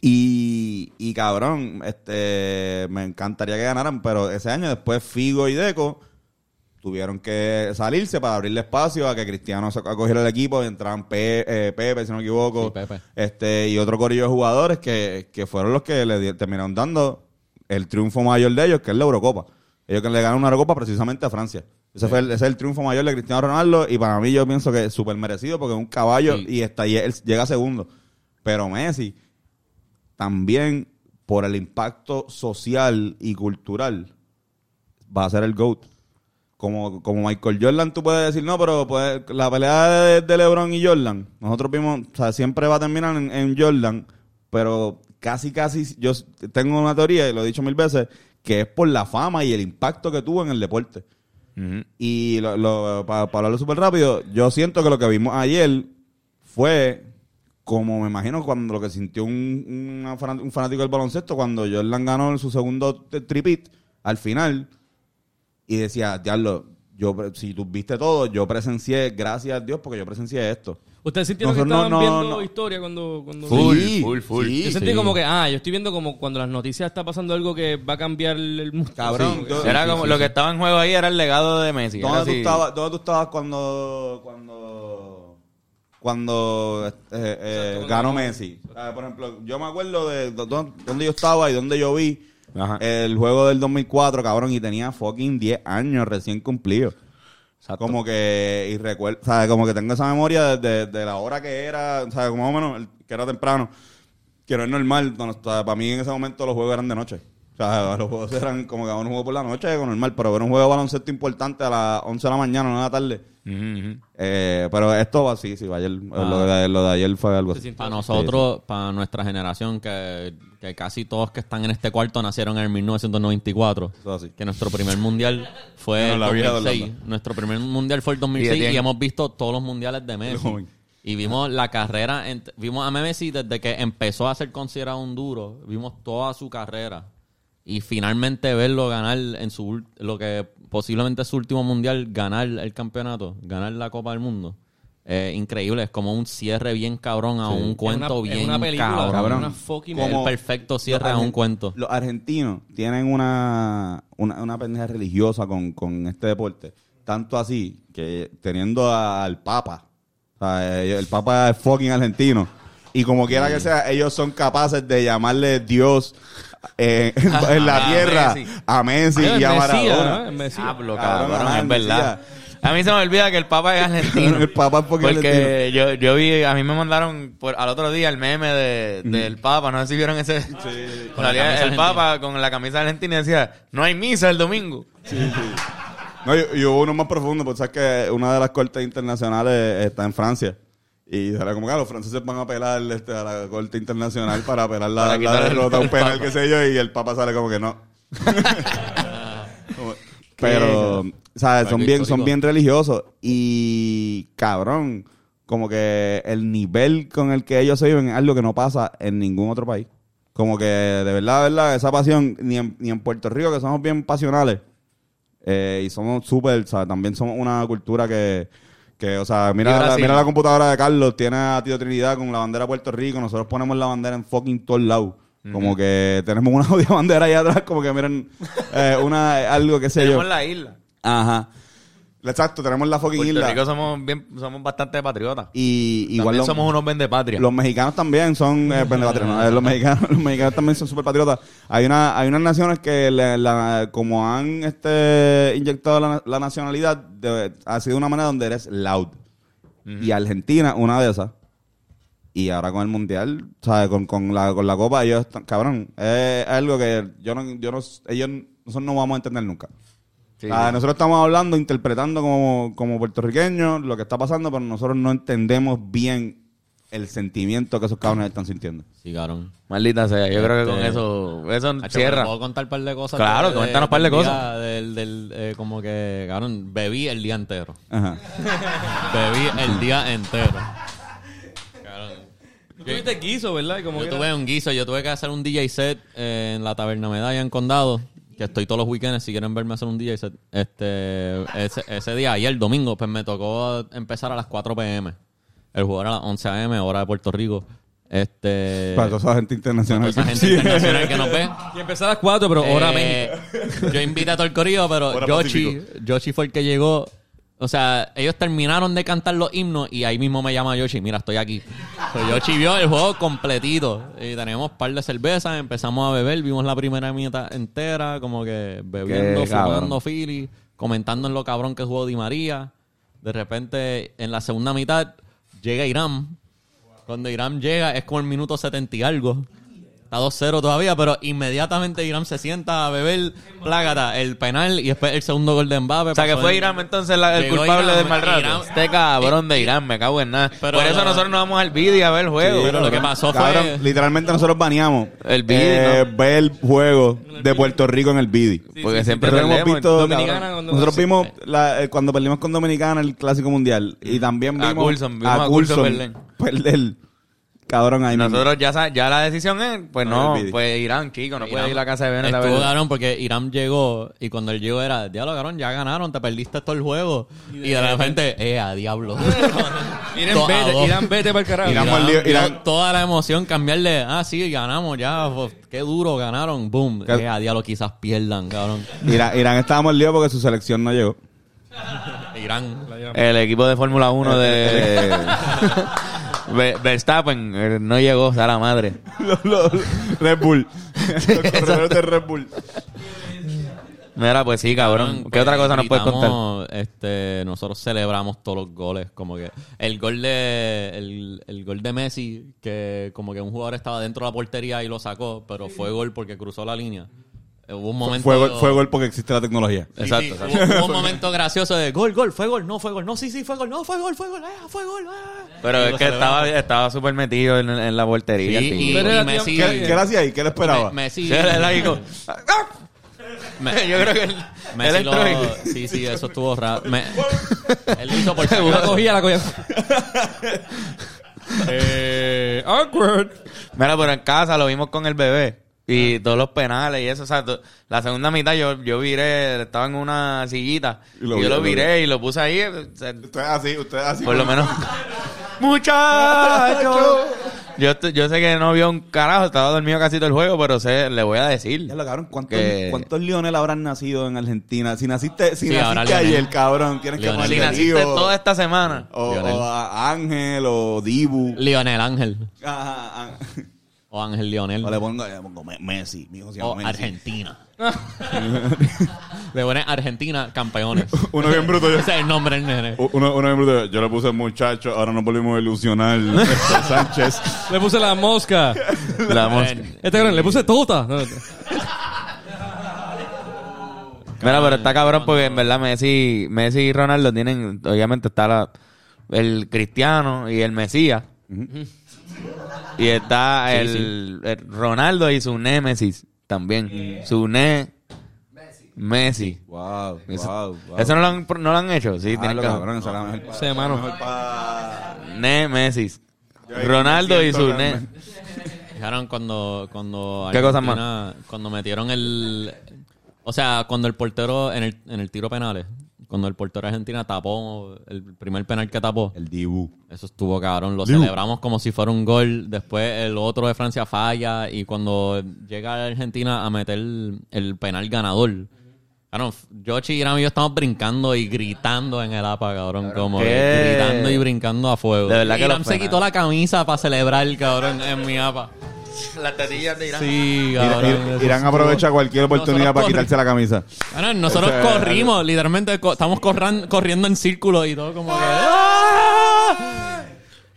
Y, y cabrón, este, me encantaría que ganaran, pero ese año después Figo y Deco tuvieron que salirse para abrirle espacio a que Cristiano acogiera el equipo y entraran Pe- eh, Pepe, si no me equivoco, Sí, Pepe. este y otro corillo de jugadores que, que fueron los que le terminaron dando el triunfo mayor de ellos, que es la Eurocopa. Ellos que le ganaron una Eurocopa precisamente a Francia. Ese, fue el, ese es el triunfo mayor de Cristiano Ronaldo y para mí yo pienso que es súper merecido porque es un caballo Sí. y está, y él llega segundo. Pero Messi también por el impacto social y cultural va a ser el GOAT. Como, como Michael Jordan, tú puedes decir, no, pero pues, la pelea de, de LeBron y Jordan, nosotros vimos, o sea, siempre va a terminar en, en Jordan, pero casi, casi, yo tengo una teoría, y lo he dicho mil veces, que es por la fama y el impacto que tuvo en el deporte. Y lo, lo- para, hablarlo súper rápido, yo siento que lo que vimos ayer fue como me imagino cuando lo que sintió un, una faná- un fanático del baloncesto cuando Jordan ganó su segundo tripit al final y decía, diablo, yo pre- si tú viste todo, yo presencié, gracias a Dios, porque yo presencié esto. ¿Ustedes sintieron que Nosotros estaban no- viendo no. historia cuando... cuando... Full, Sí, full, full. sí, Yo sentí sí. como que, ah, yo estoy viendo como cuando las noticias está pasando algo que va a cambiar el mundo. Cabrón, Sí. yo- Era sí, como sí, lo sí. que estaba en juego ahí era el legado de Messi. ¿Dónde tú, estabas, ¿Dónde tú estabas cuando cuando cuando eh, eh, ganó Messi? Ah, por ejemplo, yo me acuerdo de dónde yo estaba y dónde yo vi Ajá. el juego del 2004, cabrón, y tenía fucking 10 años recién cumplidos. Exacto. Como que, y recuerdo, ¿sabes? Como que tengo esa memoria de, de- de la hora que era, ¿sabes? Como más o menos, el- que era temprano, que no es normal. no, o sea, para mí en ese momento los juegos eran de noche. O sea, los juegos eran como que un juego por la noche, normal, pero ver un juego de baloncesto importante a las 11 de la mañana, no de la tarde. Eh, pero esto va así, sí, ayer, lo, de, lo de ayer fue algo así. Para nosotros, para nuestra generación, que, que casi todos que están en este cuarto nacieron en el 1994. Eso así. Que nuestro primer mundial fue No, el la vida de 2006. Orlando. Nuestro primer mundial fue el Y 2006 de y, tiempo. hemos visto todos los mundiales de Messi. Y vimos la carrera, vimos a Messi desde que empezó a ser considerado un duro, vimos toda su carrera. Y finalmente verlo ganar en su lo que posiblemente es su último mundial, ganar el campeonato, ganar la Copa del Mundo. Eh, increíble, es como un cierre bien cabrón a un cuento es una, bien es una película, cabrón. Cabrón. Una fucking Como- el perfecto cierre a un cuento. Los argentinos tienen una, una, una pendeja religiosa con, con este deporte. Tanto así que teniendo al Papa, o sea, ellos- el Papa es fucking argentino. Y como quiera que sea, ellos son capaces de llamarle Dios eh, en la A tierra Messi. a Messi Ah, y a Maradona. ¿no? El Mesías. Diablo, Cabrón, cabrón, es verdad. A mí se me olvida que el Papa es argentino. El Papa es porque Porque yo, yo vi, a mí me mandaron por, al otro día el meme de, del Papa, no sé si vieron ese. Con la el argentina. Papa con la camisa argentina y decía, no hay misa el domingo. No, y, y hubo uno más profundo, porque sabes que una de las cortes internacionales está en Francia. Y era como que ah, los franceses van a apelar este, a la corte internacional para apelar la, Para la derrota a un penal, qué sé yo, y el Papa sale como que no. Como- Pero, ¿sabes? Son bien, son bien religiosos. Y, cabrón, como que el nivel con el que ellos se viven es algo que no pasa en ningún otro país. Como que, de verdad, de verdad, esa pasión, ni en, ni en Puerto Rico, que somos bien pasionales, eh, y somos súper, ¿sabes? También somos una cultura que, que o sea, mira la, mira la computadora de Carlos, tiene a Tío Trinidad con la bandera de Puerto Rico, nosotros ponemos la bandera en fucking todos lados. Como que tenemos una jodida bandera ahí atrás, como que miren, eh, una, algo que sé yo. Tenemos la isla. Ajá. Exacto, tenemos la fucking Puerto isla. Rico somos bien, somos bastante patriotas. Y igual También los, somos unos vendepatria. los mexicanos también son eh, pendepatrios, ¿no? Eh, los mexicanos los mexicanos también son súper patriotas hay una hay unas naciones que le- la- como han este inyectado la, la nacionalidad de- ha sido una manera donde eres loud y Argentina una de esas y ahora con el mundial ¿sabes? Con, con la con la copa ellos están cabrón es algo que yo no yo no ellos nosotros no vamos a entender nunca Sí, Ah, sí. Nosotros estamos hablando, interpretando como, como puertorriqueños lo que está pasando, pero nosotros no entendemos bien el sentimiento que esos cabrones están sintiendo. Sí, cabrón. Maldita sea, yo creo que con Este- eso, eso cierra. ¿Puedo contar un par de cosas? Claro, coméntanos un par de cosas. Del, del, eh, como que, cabrón, bebí el día entero. Ajá. Bebí el día entero. Cabrón. Tú tuviste guiso, ¿verdad? Y Como Yo que tuve un guiso, yo tuve que hacer un DJ set eh, en la Taberna Medalla en Condado, que estoy todos los weekends, si quieren verme hacer un set. Este, ese, ese día, ayer, el domingo, pues me tocó empezar a las 4 pm. El juego era a las 11 am, hora de Puerto Rico. Este... Para toda esa gente internacional. esa gente Sí. internacional que nos ve. Y empezó a las 4, pero hora Eh, México. Yo invité a todo el corillo, pero Hora Yoshi. Yoshi fue el que llegó. O sea, ellos terminaron de cantar los himnos y ahí mismo me llama Yoshi. Mira, estoy aquí. Pues Yoshi vio el juego completito. Y tenemos un par de cervezas, empezamos a beber, vimos la primera mitad entera, como que bebiendo, Qué fumando Philly, comentando en lo cabrón que jugó Di María. De repente, en la segunda mitad, llega Irán. Cuando Irán llega, es como el minuto 70 y algo. Está 2-0 todavía, pero inmediatamente Irán se sienta a beber plágata, el penal y después el segundo gol de Mbappé. O sea, que fue el- Irán entonces la- el Llegó culpable Irán, del mal rato. Irán- este cabrón de Irán, me cago en nada. Pero Por eso nosotros nos vamos al vídeo a ver el juego. Pero lo que pasó Cabrón, fue... literalmente nosotros baneamos El Bidi, eh, ¿no? ver el juego de Puerto Rico en el Bidi. Porque siempre Nosotros hemos visto, Dominicana cabrón, cuando- nosotros sí. vimos la- eh, cuando perdimos con Dominicana el Clásico Mundial y también A vimos Coulson, vimos a Coulson perder. perder. Cabrón, ahí mismo. Nosotros ya, ya la decisión es, pues No, pues Irán, chico, no puede Irán- ir a la casa de Bennett a Estuvo cabrón porque Irán llegó y cuando él llegó era, diablo, cabrón, ya ganaron, te perdiste todo el juego. Y de repente, eh, a diablo. A vete. Irán, vete para el carajo. Irán Irán Irán- toda la emoción cambiarle, ah, sí, ganamos ya, pues, qué duro, ganaron, boom. Eh, a diablo, quizás pierdan, cabrón. Irán, Irán estábamos lío porque su selección no llegó. Irán. El equipo de Fórmula 1 de Ve- Verstappen eh, no llegó, o sea, la madre. Los- los- Red Bull. Los corredores de Red Bull. Mira, pues sí, cabrón. ¿Qué Pues, otra cosa nos puedes contar? Este, nosotros celebramos todos los goles, como que el gol de el, el gol de Messi que como que un jugador estaba dentro de la portería y lo sacó, pero fue gol porque cruzó la línea. Hubo un momento... Fue, gol- fue gol porque existe la tecnología. Sí, Exacto, sí, exacto. Hubo, hubo un momento gracioso de gol, gol, fue gol, no fue gol, no, sí, sí, fue gol, no, fue gol, fue gol, ah, fue gol, ah. Pero es que estaba estaba súper metido en, en la portería. Sí, y. Pero y Messi... ¿Qué, qué era así ahí? ¿Qué le esperaba? Me- Messi... Sí, él ahí como- me- Yo creo que él, Messi él lo- y- Sí, sí, eso estuvo raro. Me- él hizo por La cogía, la cogía. eh, awkward. Mira, pero en casa lo vimos con el bebé. Y todos los penales y eso, o sea, la segunda mitad yo, yo viré, estaba en una sillita. Y yo vi- lo lo vi. viré y lo puse ahí. o sea, Usted es así, usted es así. por lo menos. ¡Muchacho! Yo, estoy- yo sé que no vio un carajo, estaba dormido casi todo el juego, pero sé, le voy a decir. Ya lo cabrón, ¿cuántos, Que- ¿cuántos Lionel habrán nacido en Argentina? Si naciste, si Sí, naciste ayer, cabrón, tienes que Lionel. ponerle Si naciste toda esta semana. o, o a Ángel o Dibu. Lionel Ángel. Ajá, ah. O Ángel Lionel. O le pongo, le pongo Me- Messi, mi hijo se llama O Messi. Argentina. Le pones Argentina campeones. Uno bien bruto. yo- Ese es el nombre del nene. Uno, uno bien bruto. Yo le puse muchacho, ahora nos volvimos a ilusionar. Sánchez. Le puse la mosca. La mosca. Este cabrón, le puse tota. Mira, pero está cabrón porque en verdad Messi, Messi y Ronaldo tienen, obviamente está la- el cristiano y el Mesías. Y está Sí, el, el Ronaldo y su némesis también. Su ne Messi. Wow, Eso, wow, wow. eso no, lo han, no lo han hecho, sí, Ah, tienen lo que cabrón, mejor mano. mejor Ronaldo y su ne. Fijaron cuando, cuando ¿Qué cosa Argentina- Cuando metieron el... O sea, cuando el portero en el, en el tiro penales, cuando el portero de Argentina tapó el primer penal que tapó, El Dibu. eso estuvo cabrón. Lo celebramos como si fuera un gol. Después el otro de Francia falla y cuando llega Argentina a meter el, el penal ganador... Cabrón, Yoshi y Irán y yo estamos brincando y gritando en el APA, cabrón. Como gritando y brincando a fuego. De verdad que se quitó la camisa para celebrar, cabrón, en mi APA. Las tetillas de Irán. Sí, Irán, cabrón. Irán- aprovecha cualquier oportunidad para quitarse la camisa. Cabrón, nosotros corrimos, literalmente co- estamos corran- corriendo en círculo y todo como que... ¡Ah!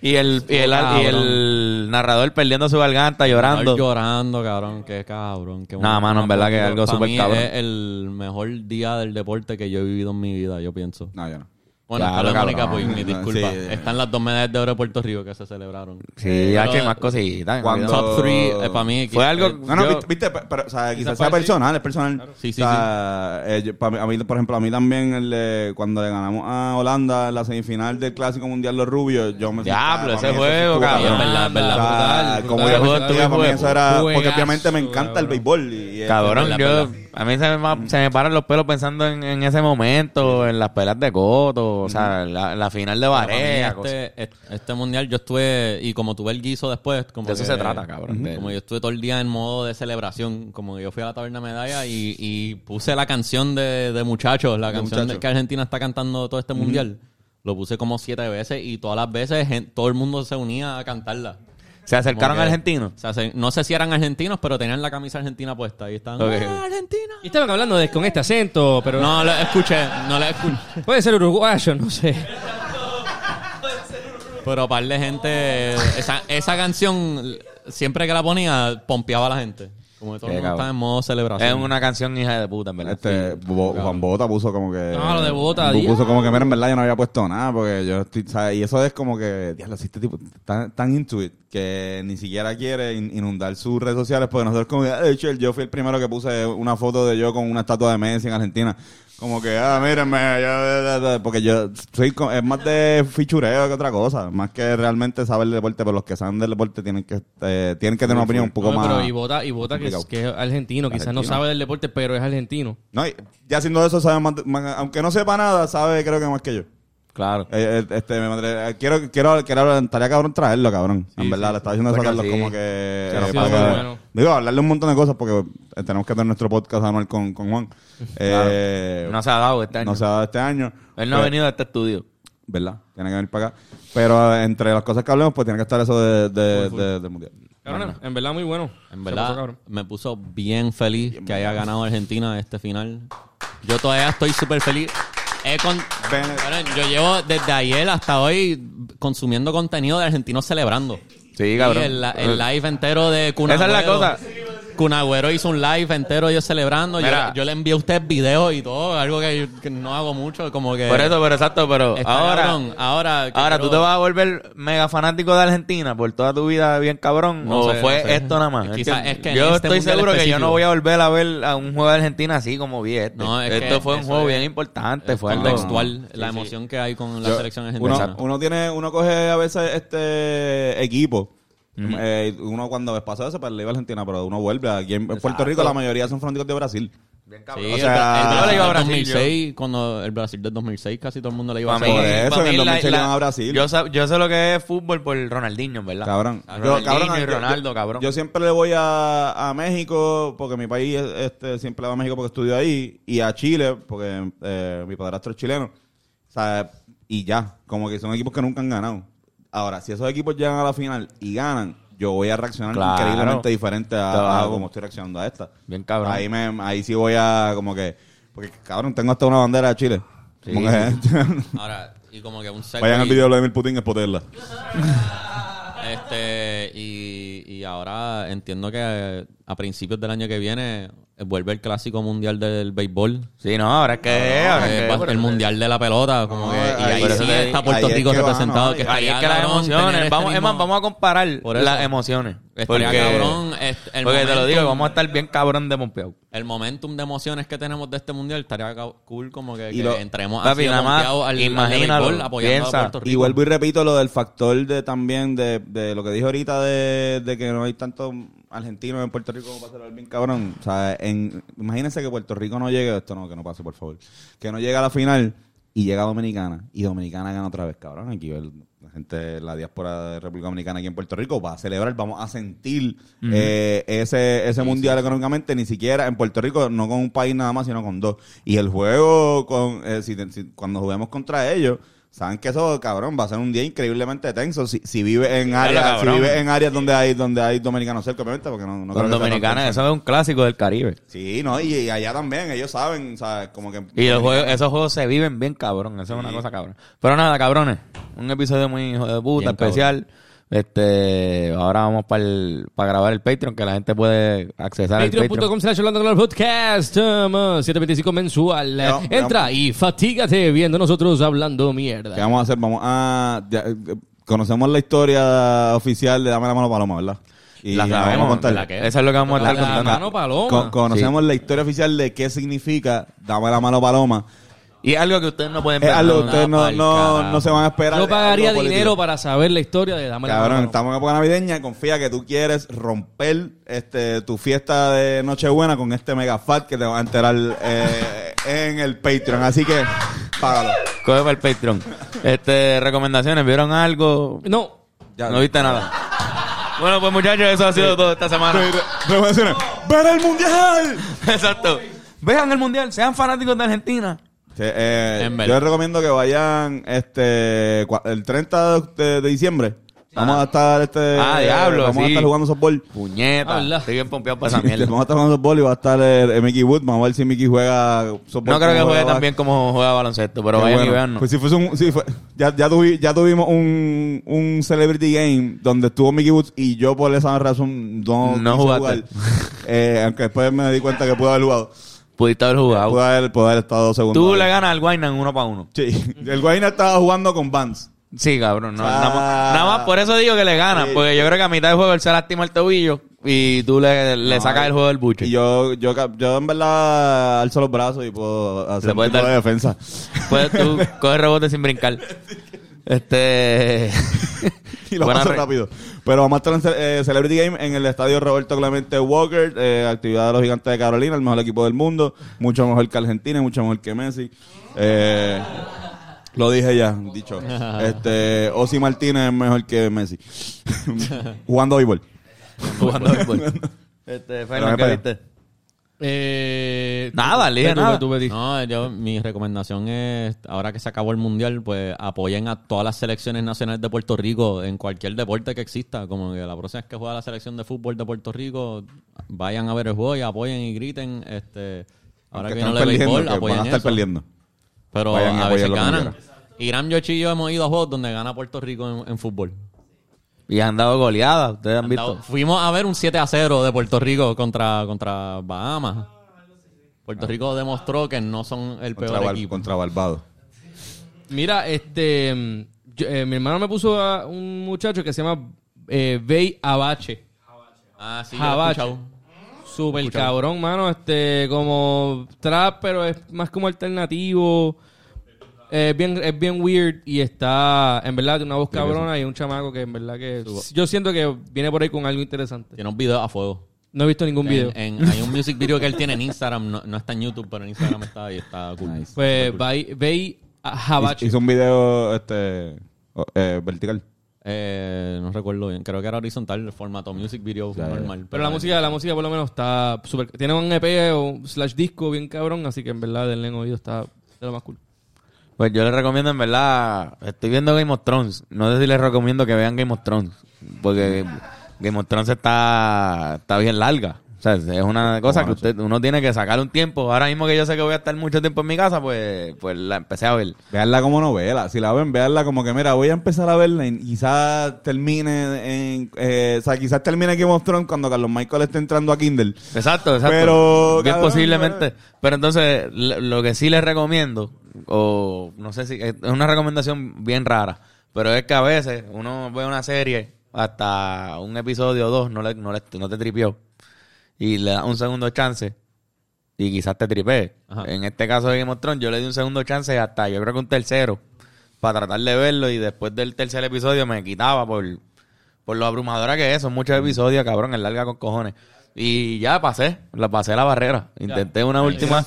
Y el, y, el, y el narrador perdiendo su garganta, llorando. Llorando, cabrón, qué cabrón. Qué Nah, mano, en verdad que es algo Para súper mí cabrón. es el mejor día del deporte que yo he vivido en mi vida, yo pienso. No, yo no. Bueno, Claro, Carlos Mónica, pues, mi disculpa. Sí. Están las dos medallas de oro de Puerto Rico que se celebraron. Sí, Pero- H y más cositas. Cuando- Top 3 para mí... Fue algo- eh, No, no, Yo- viste, viste, pe- pero, o sea, quizás sea personal, es personal. Sí, sí, o sea, eh, yo- pa' mí- a mí, por ejemplo, a mí también, el, de- cuando le ganamos a Holanda en la semifinal del Clásico Mundial Los Rubios, yo me Diablo, para ese juego, cabrón. Es verdad, es verdad. Como yo para mí eso era... Porque obviamente me encanta el béisbol. Y, Cabrón, yo. A mí se me, se me paran los pelos pensando en, en ese momento, en las pelas de Coto, o sea, la, la final de Barea. este, este, este mundial yo estuve, y como tuve el guiso después, como De eso que- se trata, cabrón, de- Como yo estuve todo el día en modo de celebración, como que yo fui a la taberna medalla y, y puse la canción de, de muchachos, la canción de- Muchachos. que Argentina está cantando todo este mundial. Lo puse como siete veces y todas las veces todo el mundo se unía a cantarla. Se acercaron que- argentinos. No sé si eran argentinos, pero tenían la camisa argentina puesta y estaban Ok. "Ah, Argentina. Y estaban hablando de, con este acento, pero No lo escuché, no lo escuché. puede ser uruguayo, no sé. Pero par de gente, esa, esa canción, siempre que la ponía, pompeaba a la gente. Como que todo el mundo estaba en modo celebración. Es una canción hija de puta, en verdad. Este, Bo- Juan Bota puso como que. No, lo de Bota, Puso diablo. como que, mira, en verdad yo no había puesto nada, porque yo estoy, ¿sabes? Y eso es como que, diablo, si este tipo tan, tan into it, que ni siquiera quiere in- inundar sus redes sociales, porque nosotros como que, de hecho, yo fui el primero que puse una foto de yo con una estatua de Messi en Argentina. Como que, ah, mírenme, yo- porque yo soy, es más de fichureo que otra cosa, más que realmente saber el deporte, pero los que saben del deporte tienen que, eh, tienen que tener una opinión un poco No, más... pero y vota, y vota que, es, que es argentino, quizás no sabe del deporte, pero es argentino. No, y ya haciendo eso, sabe más- aunque no sepa nada, sabe creo que más que yo. Claro. Eh, eh, este, me madre- eh, quiero, quiero, quiero, estaría cabrón traerlo, cabrón. en verdad, le estaba diciendo eso a Coño, Carlos sí. como que... Sí, sí, para sí, que- bueno. Digo, hablarle un montón de cosas porque eh, tenemos que tener nuestro podcast anual con, con Juan. Eh, No se ha dado este año. no se ha dado este año. Él no ha Pero- venido a este estudio. ¿Verdad? Tiene que venir para acá. Pero eh, entre las cosas que hablemos, pues tiene que estar eso de, de, de- del mundial. Cabrón, en verdad muy bueno. En verdad, me puso bien feliz que haya ganado Argentina este final. Yo todavía estoy súper feliz. He con- Ven- Cabrón, yo llevo desde ayer hasta hoy consumiendo contenido de argentinos celebrando. Sí, cabrón. El, el live entero de Kun Esa es la cosa. Kun Agüero hizo un live entero ellos celebrando. Yo, Mira. yo le envié a ustedes videos y todo, algo que, yo- que no hago mucho, como que... Por eso, pero exacto, pero Está ahora, cabrón. ahora, que ahora tú quiero- te vas a volver mega fanático de Argentina por toda tu vida bien cabrón No o sé, fue no sé. esto nada más. Quizás ¿entiendes? es que en yo este estoy mundial seguro que yo específico- no voy a volver a ver a un juego de Argentina así como vi este. No, es esto que fue un eso juego es- bien importante, fue algo contextual, la Sí, sí. emoción que hay con la Yo- selección argentina. uno, uno tiene, uno coge a veces este equipo. Eh, uno cuando pasó eso, pues le iba a Argentina, pero uno vuelve. Aquí en Puerto. Rico la mayoría son fanáticos de Brasil. Bien Sí, o el, sea, el yo le Brasil iba a del Brasil, 2006, cuando el Brasil del 2006 casi todo el mundo le iba a Por eso, en el 2006 le la- iban a Brasil. Yo, sab- yo sé lo que es fútbol por Ronaldinho, ¿verdad? Cabrón. A Yo, cabrón, y yo- Ronaldo, yo- cabrón. Yo siempre le voy a, a México, porque mi país este, siempre le va a México porque estudio ahí, y a Chile, porque eh, mi padrastro es chileno. O sea, y ya, como que son equipos que nunca han ganado. Ahora, si esos equipos llegan a la final y ganan, yo voy a reaccionar Claro. increíblemente diferente a, a Claro. como estoy reaccionando a esta. Bien cabrón. Ahí, me, ahí sí voy a, como que, porque cabrón, tengo hasta una bandera de Chile. Sí, Como que- Ahora, y como que un segue Vayan al video de Vladimir Putin, explotarla. Este, y, y ahora entiendo que a principios del año que viene vuelve el clásico mundial del béisbol. Sí, no, ahora es que... ahora es Eh, que- el mundial de la pelota, como No, que, y ahí- sí te- está Puerto ahí es Rico va, representado. no, que Ahí estaría es que las emociones... este Vamos, es más, mismo- vamos a comparar las emociones. Estaría Porque, cabrón, este, el porque te lo digo, vamos a estar bien cabrón de pompeado. El momentum de emociones que tenemos de este mundial estaría cool como que, Y que lo- entremos Papi, así nada más, al, imagínalo, béisbol, apoyando piensa. a Puerto Rico. Y vuelvo y repito lo del factor de también de, de lo que dije ahorita de, de que no hay tantos argentinos en Puerto Rico como hacerlo bien cabrón. O sea, en, imagínense que Puerto Rico no llegue, esto no, que no pase por favor, que no llegue a la final y llega Dominicana y Dominicana gana otra vez, cabrón. Aquí el- la gente, la diáspora de República Dominicana aquí en Puerto Rico va a celebrar, vamos a sentir eh, ese, ese mundial económicamente, ni siquiera en Puerto Rico, no con un país nada más, sino con dos. Y el juego, con eh, si- si- cuando juguemos contra ellos, saben que eso, cabrón, va a ser un día increíblemente tenso si, si vive en áreas, si vive en áreas donde hay, donde hay dominicanos cerca, obviamente, porque no, no creo que tenso. eso es un clásico del Caribe. Sí, no, y, y allá también, ellos saben, ¿sabes? Como que... Y los juegos, esos juegos se viven bien cabrón, eso es una cosa cabrón. Pero nada, cabrones, un episodio muy hijo de puta, Bien cabrón. Este, ahora vamos para grabar el Patreon, que la gente puede accesar al Patreon. Patreon.com slash podcast um, 725 mensual. Ya, ya. Entra y fatígate viendo nosotros hablando ¿Qué mierda. vamos a hacer? Vamos a... ya, conocemos la historia oficial de Dame la mano paloma, ¿verdad? Y La vamos a sabemos, contar. ¿la qué? Eso es lo que vamos a estar la contando. mano paloma. Con- conocemos la historia oficial de qué significa Dame la mano paloma. Y algo que ustedes no pueden Es ver. algo que ¿no? ustedes no, no, no se van a esperar. Yo pagaría dinero para saber la historia de Dame la Cabrón, mano. estamos en época navideña. Confía que tú quieres romper este tu fiesta de Nochebuena con este mega fat que te va a enterar eh, en el Patreon. Así que, págalo. Coge para el Patreon. Este, recomendaciones, ¿vieron algo? No. Ya. No viste nada. Bueno, pues muchachos, eso ha sido todo esta semana. Re- Recomendaciones. ¡Ver el mundial! Exacto. Vean el mundial, sean fanáticos de Argentina. Sí, eh, En yo les recomiendo que vayan este el 30 de, de diciembre. Vamos a estar este Ah, diablo, vamos a estar jugando softball. Puñeta. ¿verdad? Estoy bien pompeado para esa mierda. Vamos a estar jugando softball y va a estar el, el Mickey Wood. Vamos a ver si Mickey juega softball. No creo que juegue tan bien como juega baloncesto, pero vayan bueno. y veannos. Pues si fuese un, si fue- ya, ya, tuvi- ya tuvimos un, un Celebrity Game donde estuvo Mickey Woods y yo por esa razón no, No quise jugaste. jugar. Eh, aunque después me di cuenta que pude haber jugado. Pudiste haber jugado. Pude haber, haber estado segundo. Tú le ganas al Guayna en uno para uno. Sí. El Guayna estaba jugando con Vance. Sí, cabrón. No, Ah. nada, más, nada más por eso digo que le ganas. Sí. Porque yo creo que a mitad del juego él se lastima el tobillo y tú le, le No, sacas el juego del buche. Y yo, yo, yo en verdad alzo los brazos y puedo hacer un puedes tipo dar- de defensa. Puedes tú coger rebote sin brincar. Este. y lo paso rápido. Pero vamos a estar en eh, Celebrity Game en el estadio Roberto Clemente Walker, eh, actividad de los gigantes de Carolina, el mejor equipo del mundo, mucho mejor que Argentina mucho mejor que Messi. Eh, lo dije ya, dicho. Este, Osi Martínez es mejor que Messi. Jugando béisbol. Jugando béisbol. Este, Fernan, ¿qué viste? Eh, Nada, tú, nada. tú, tú. No, yo, mi recomendación es, ahora que se acabó el mundial, pues apoyen a todas las selecciones nacionales de Puerto Rico en cualquier deporte que exista. Como que la próxima vez que juega la selección de fútbol de Puerto Rico, vayan a ver el juego y apoyen y griten. Este, ahora Aunque que están viene perdiendo, béisbol, que van apoyen a estar eso. perdiendo. Pero Vayan y a veces ganan. Irán, Yochi y yo hemos ido a juegos donde gana Puerto Rico en, en fútbol. Y han dado goleadas, ustedes han, Han visto. dado- fuimos a ver un 7 a 0 de Puerto Rico contra, contra Bahamas. Puerto Rico demostró que no son el Contra, peor equipo. contra Barbados. Mira, este. yo- eh, mi hermano me puso a un muchacho que se llama eh, Bey Abache. Ah, sí, Abache. Súper cabrón, mano. Este, como trap, pero es más como alternativo. Es bien, es bien weird y está, en verdad, de una voz cabrona y un chamaco que en verdad que... Yo siento que viene por ahí con algo interesante. Tiene un video a fuego. No he visto ningún video. En- en- hay un music video que él tiene en Instagram, no, no está en YouTube, pero en Instagram está y está cool. Pues Bey, Bey Abache. Hizo un video este, o- eh, vertical. Eh, no recuerdo bien, creo que era horizontal, el formato music video Ya, ya. normal. Pero la música, la música por lo menos está súper... Tiene un EP o slash disco bien cabrón, así que en verdad denle en oído está de lo más cool. Pues yo les recomiendo, en verdad, estoy viendo Game of Thrones. No sé si les recomiendo que vean Game of Thrones. Porque Game of Thrones está, está bien larga. O sea, es una cosa que usted, uno tiene que sacar un tiempo. Ahora mismo que yo sé que voy a estar mucho tiempo en mi casa, pues, pues la empecé a ver. Veanla como novela. Si la ven, veanla como que, mira, voy a empezar a verla y quizás termine en... eh, o sea, quizás termine Game of Thrones cuando Carlos Michael esté entrando a Kindle. Exacto, exacto. Pero, Bien cabrón, posiblemente. Pero entonces, lo que sí les recomiendo, o no sé si, es una recomendación bien rara, pero es que a veces uno ve una serie hasta un episodio o dos, no, le, no, le- no te tripió, y le das un segundo chance, y quizás te tripee. En este caso de Game of Thrones, yo le di un segundo chance hasta, yo creo que un tercero, para tratar de verlo, y después del tercer episodio me quitaba por, por lo abrumadora que es, son muchos episodios, cabrón, es larga con cojones. Y ya pasé, la pasé la barrera. Intenté una última.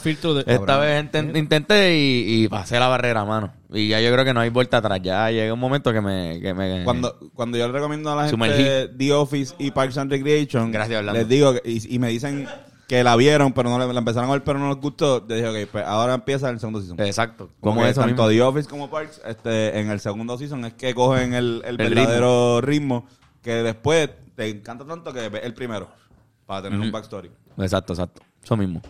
De- esta vez inten- intenté y, y pasé la barrera, mano. Y ya yo creo que no hay vuelta atrás. Ya llega un momento que me. Que me Cuando, cuando yo le recomiendo a la gente. The Office y Parks and Recreation, Gracias, Orlando. les digo, que- y, y me dicen que la vieron, pero no la, la empezaron a ver, pero no les gustó, yo dije, ok, pues ahora empieza el segundo season. Exacto. Como Como que eso tanto mismo. The Office como Parks, este, en el segundo season es que cogen el, el El verdadero ritmo. que después te encanta tanto que ves el primero, para tener un backstory. Exacto, exacto. Eso mismo.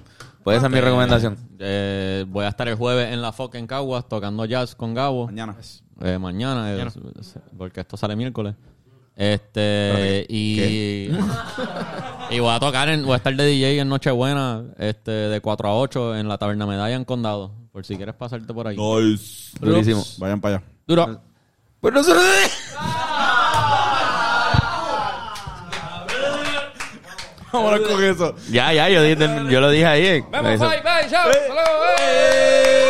Pues esa es mi recomendación. Eh, voy a estar el jueves en la FOC en Caguas tocando jazz con Gabo. Mañana. Eh, mañana, eh, porque esto sale miércoles. Este, y, y voy a tocar, en, voy a estar de DJ en Nochebuena, este, de 4 a 8 en la Taberna Medalla en Condado. Por si quieres pasarte por ahí. Nice. Durísimo. Vayan para allá. Duro. Pues no se lo Vámonos con eso. Ya, ya, yo, yo lo dije ahí. eh. Vamos, bye, bye, chao. Hasta luego, eh.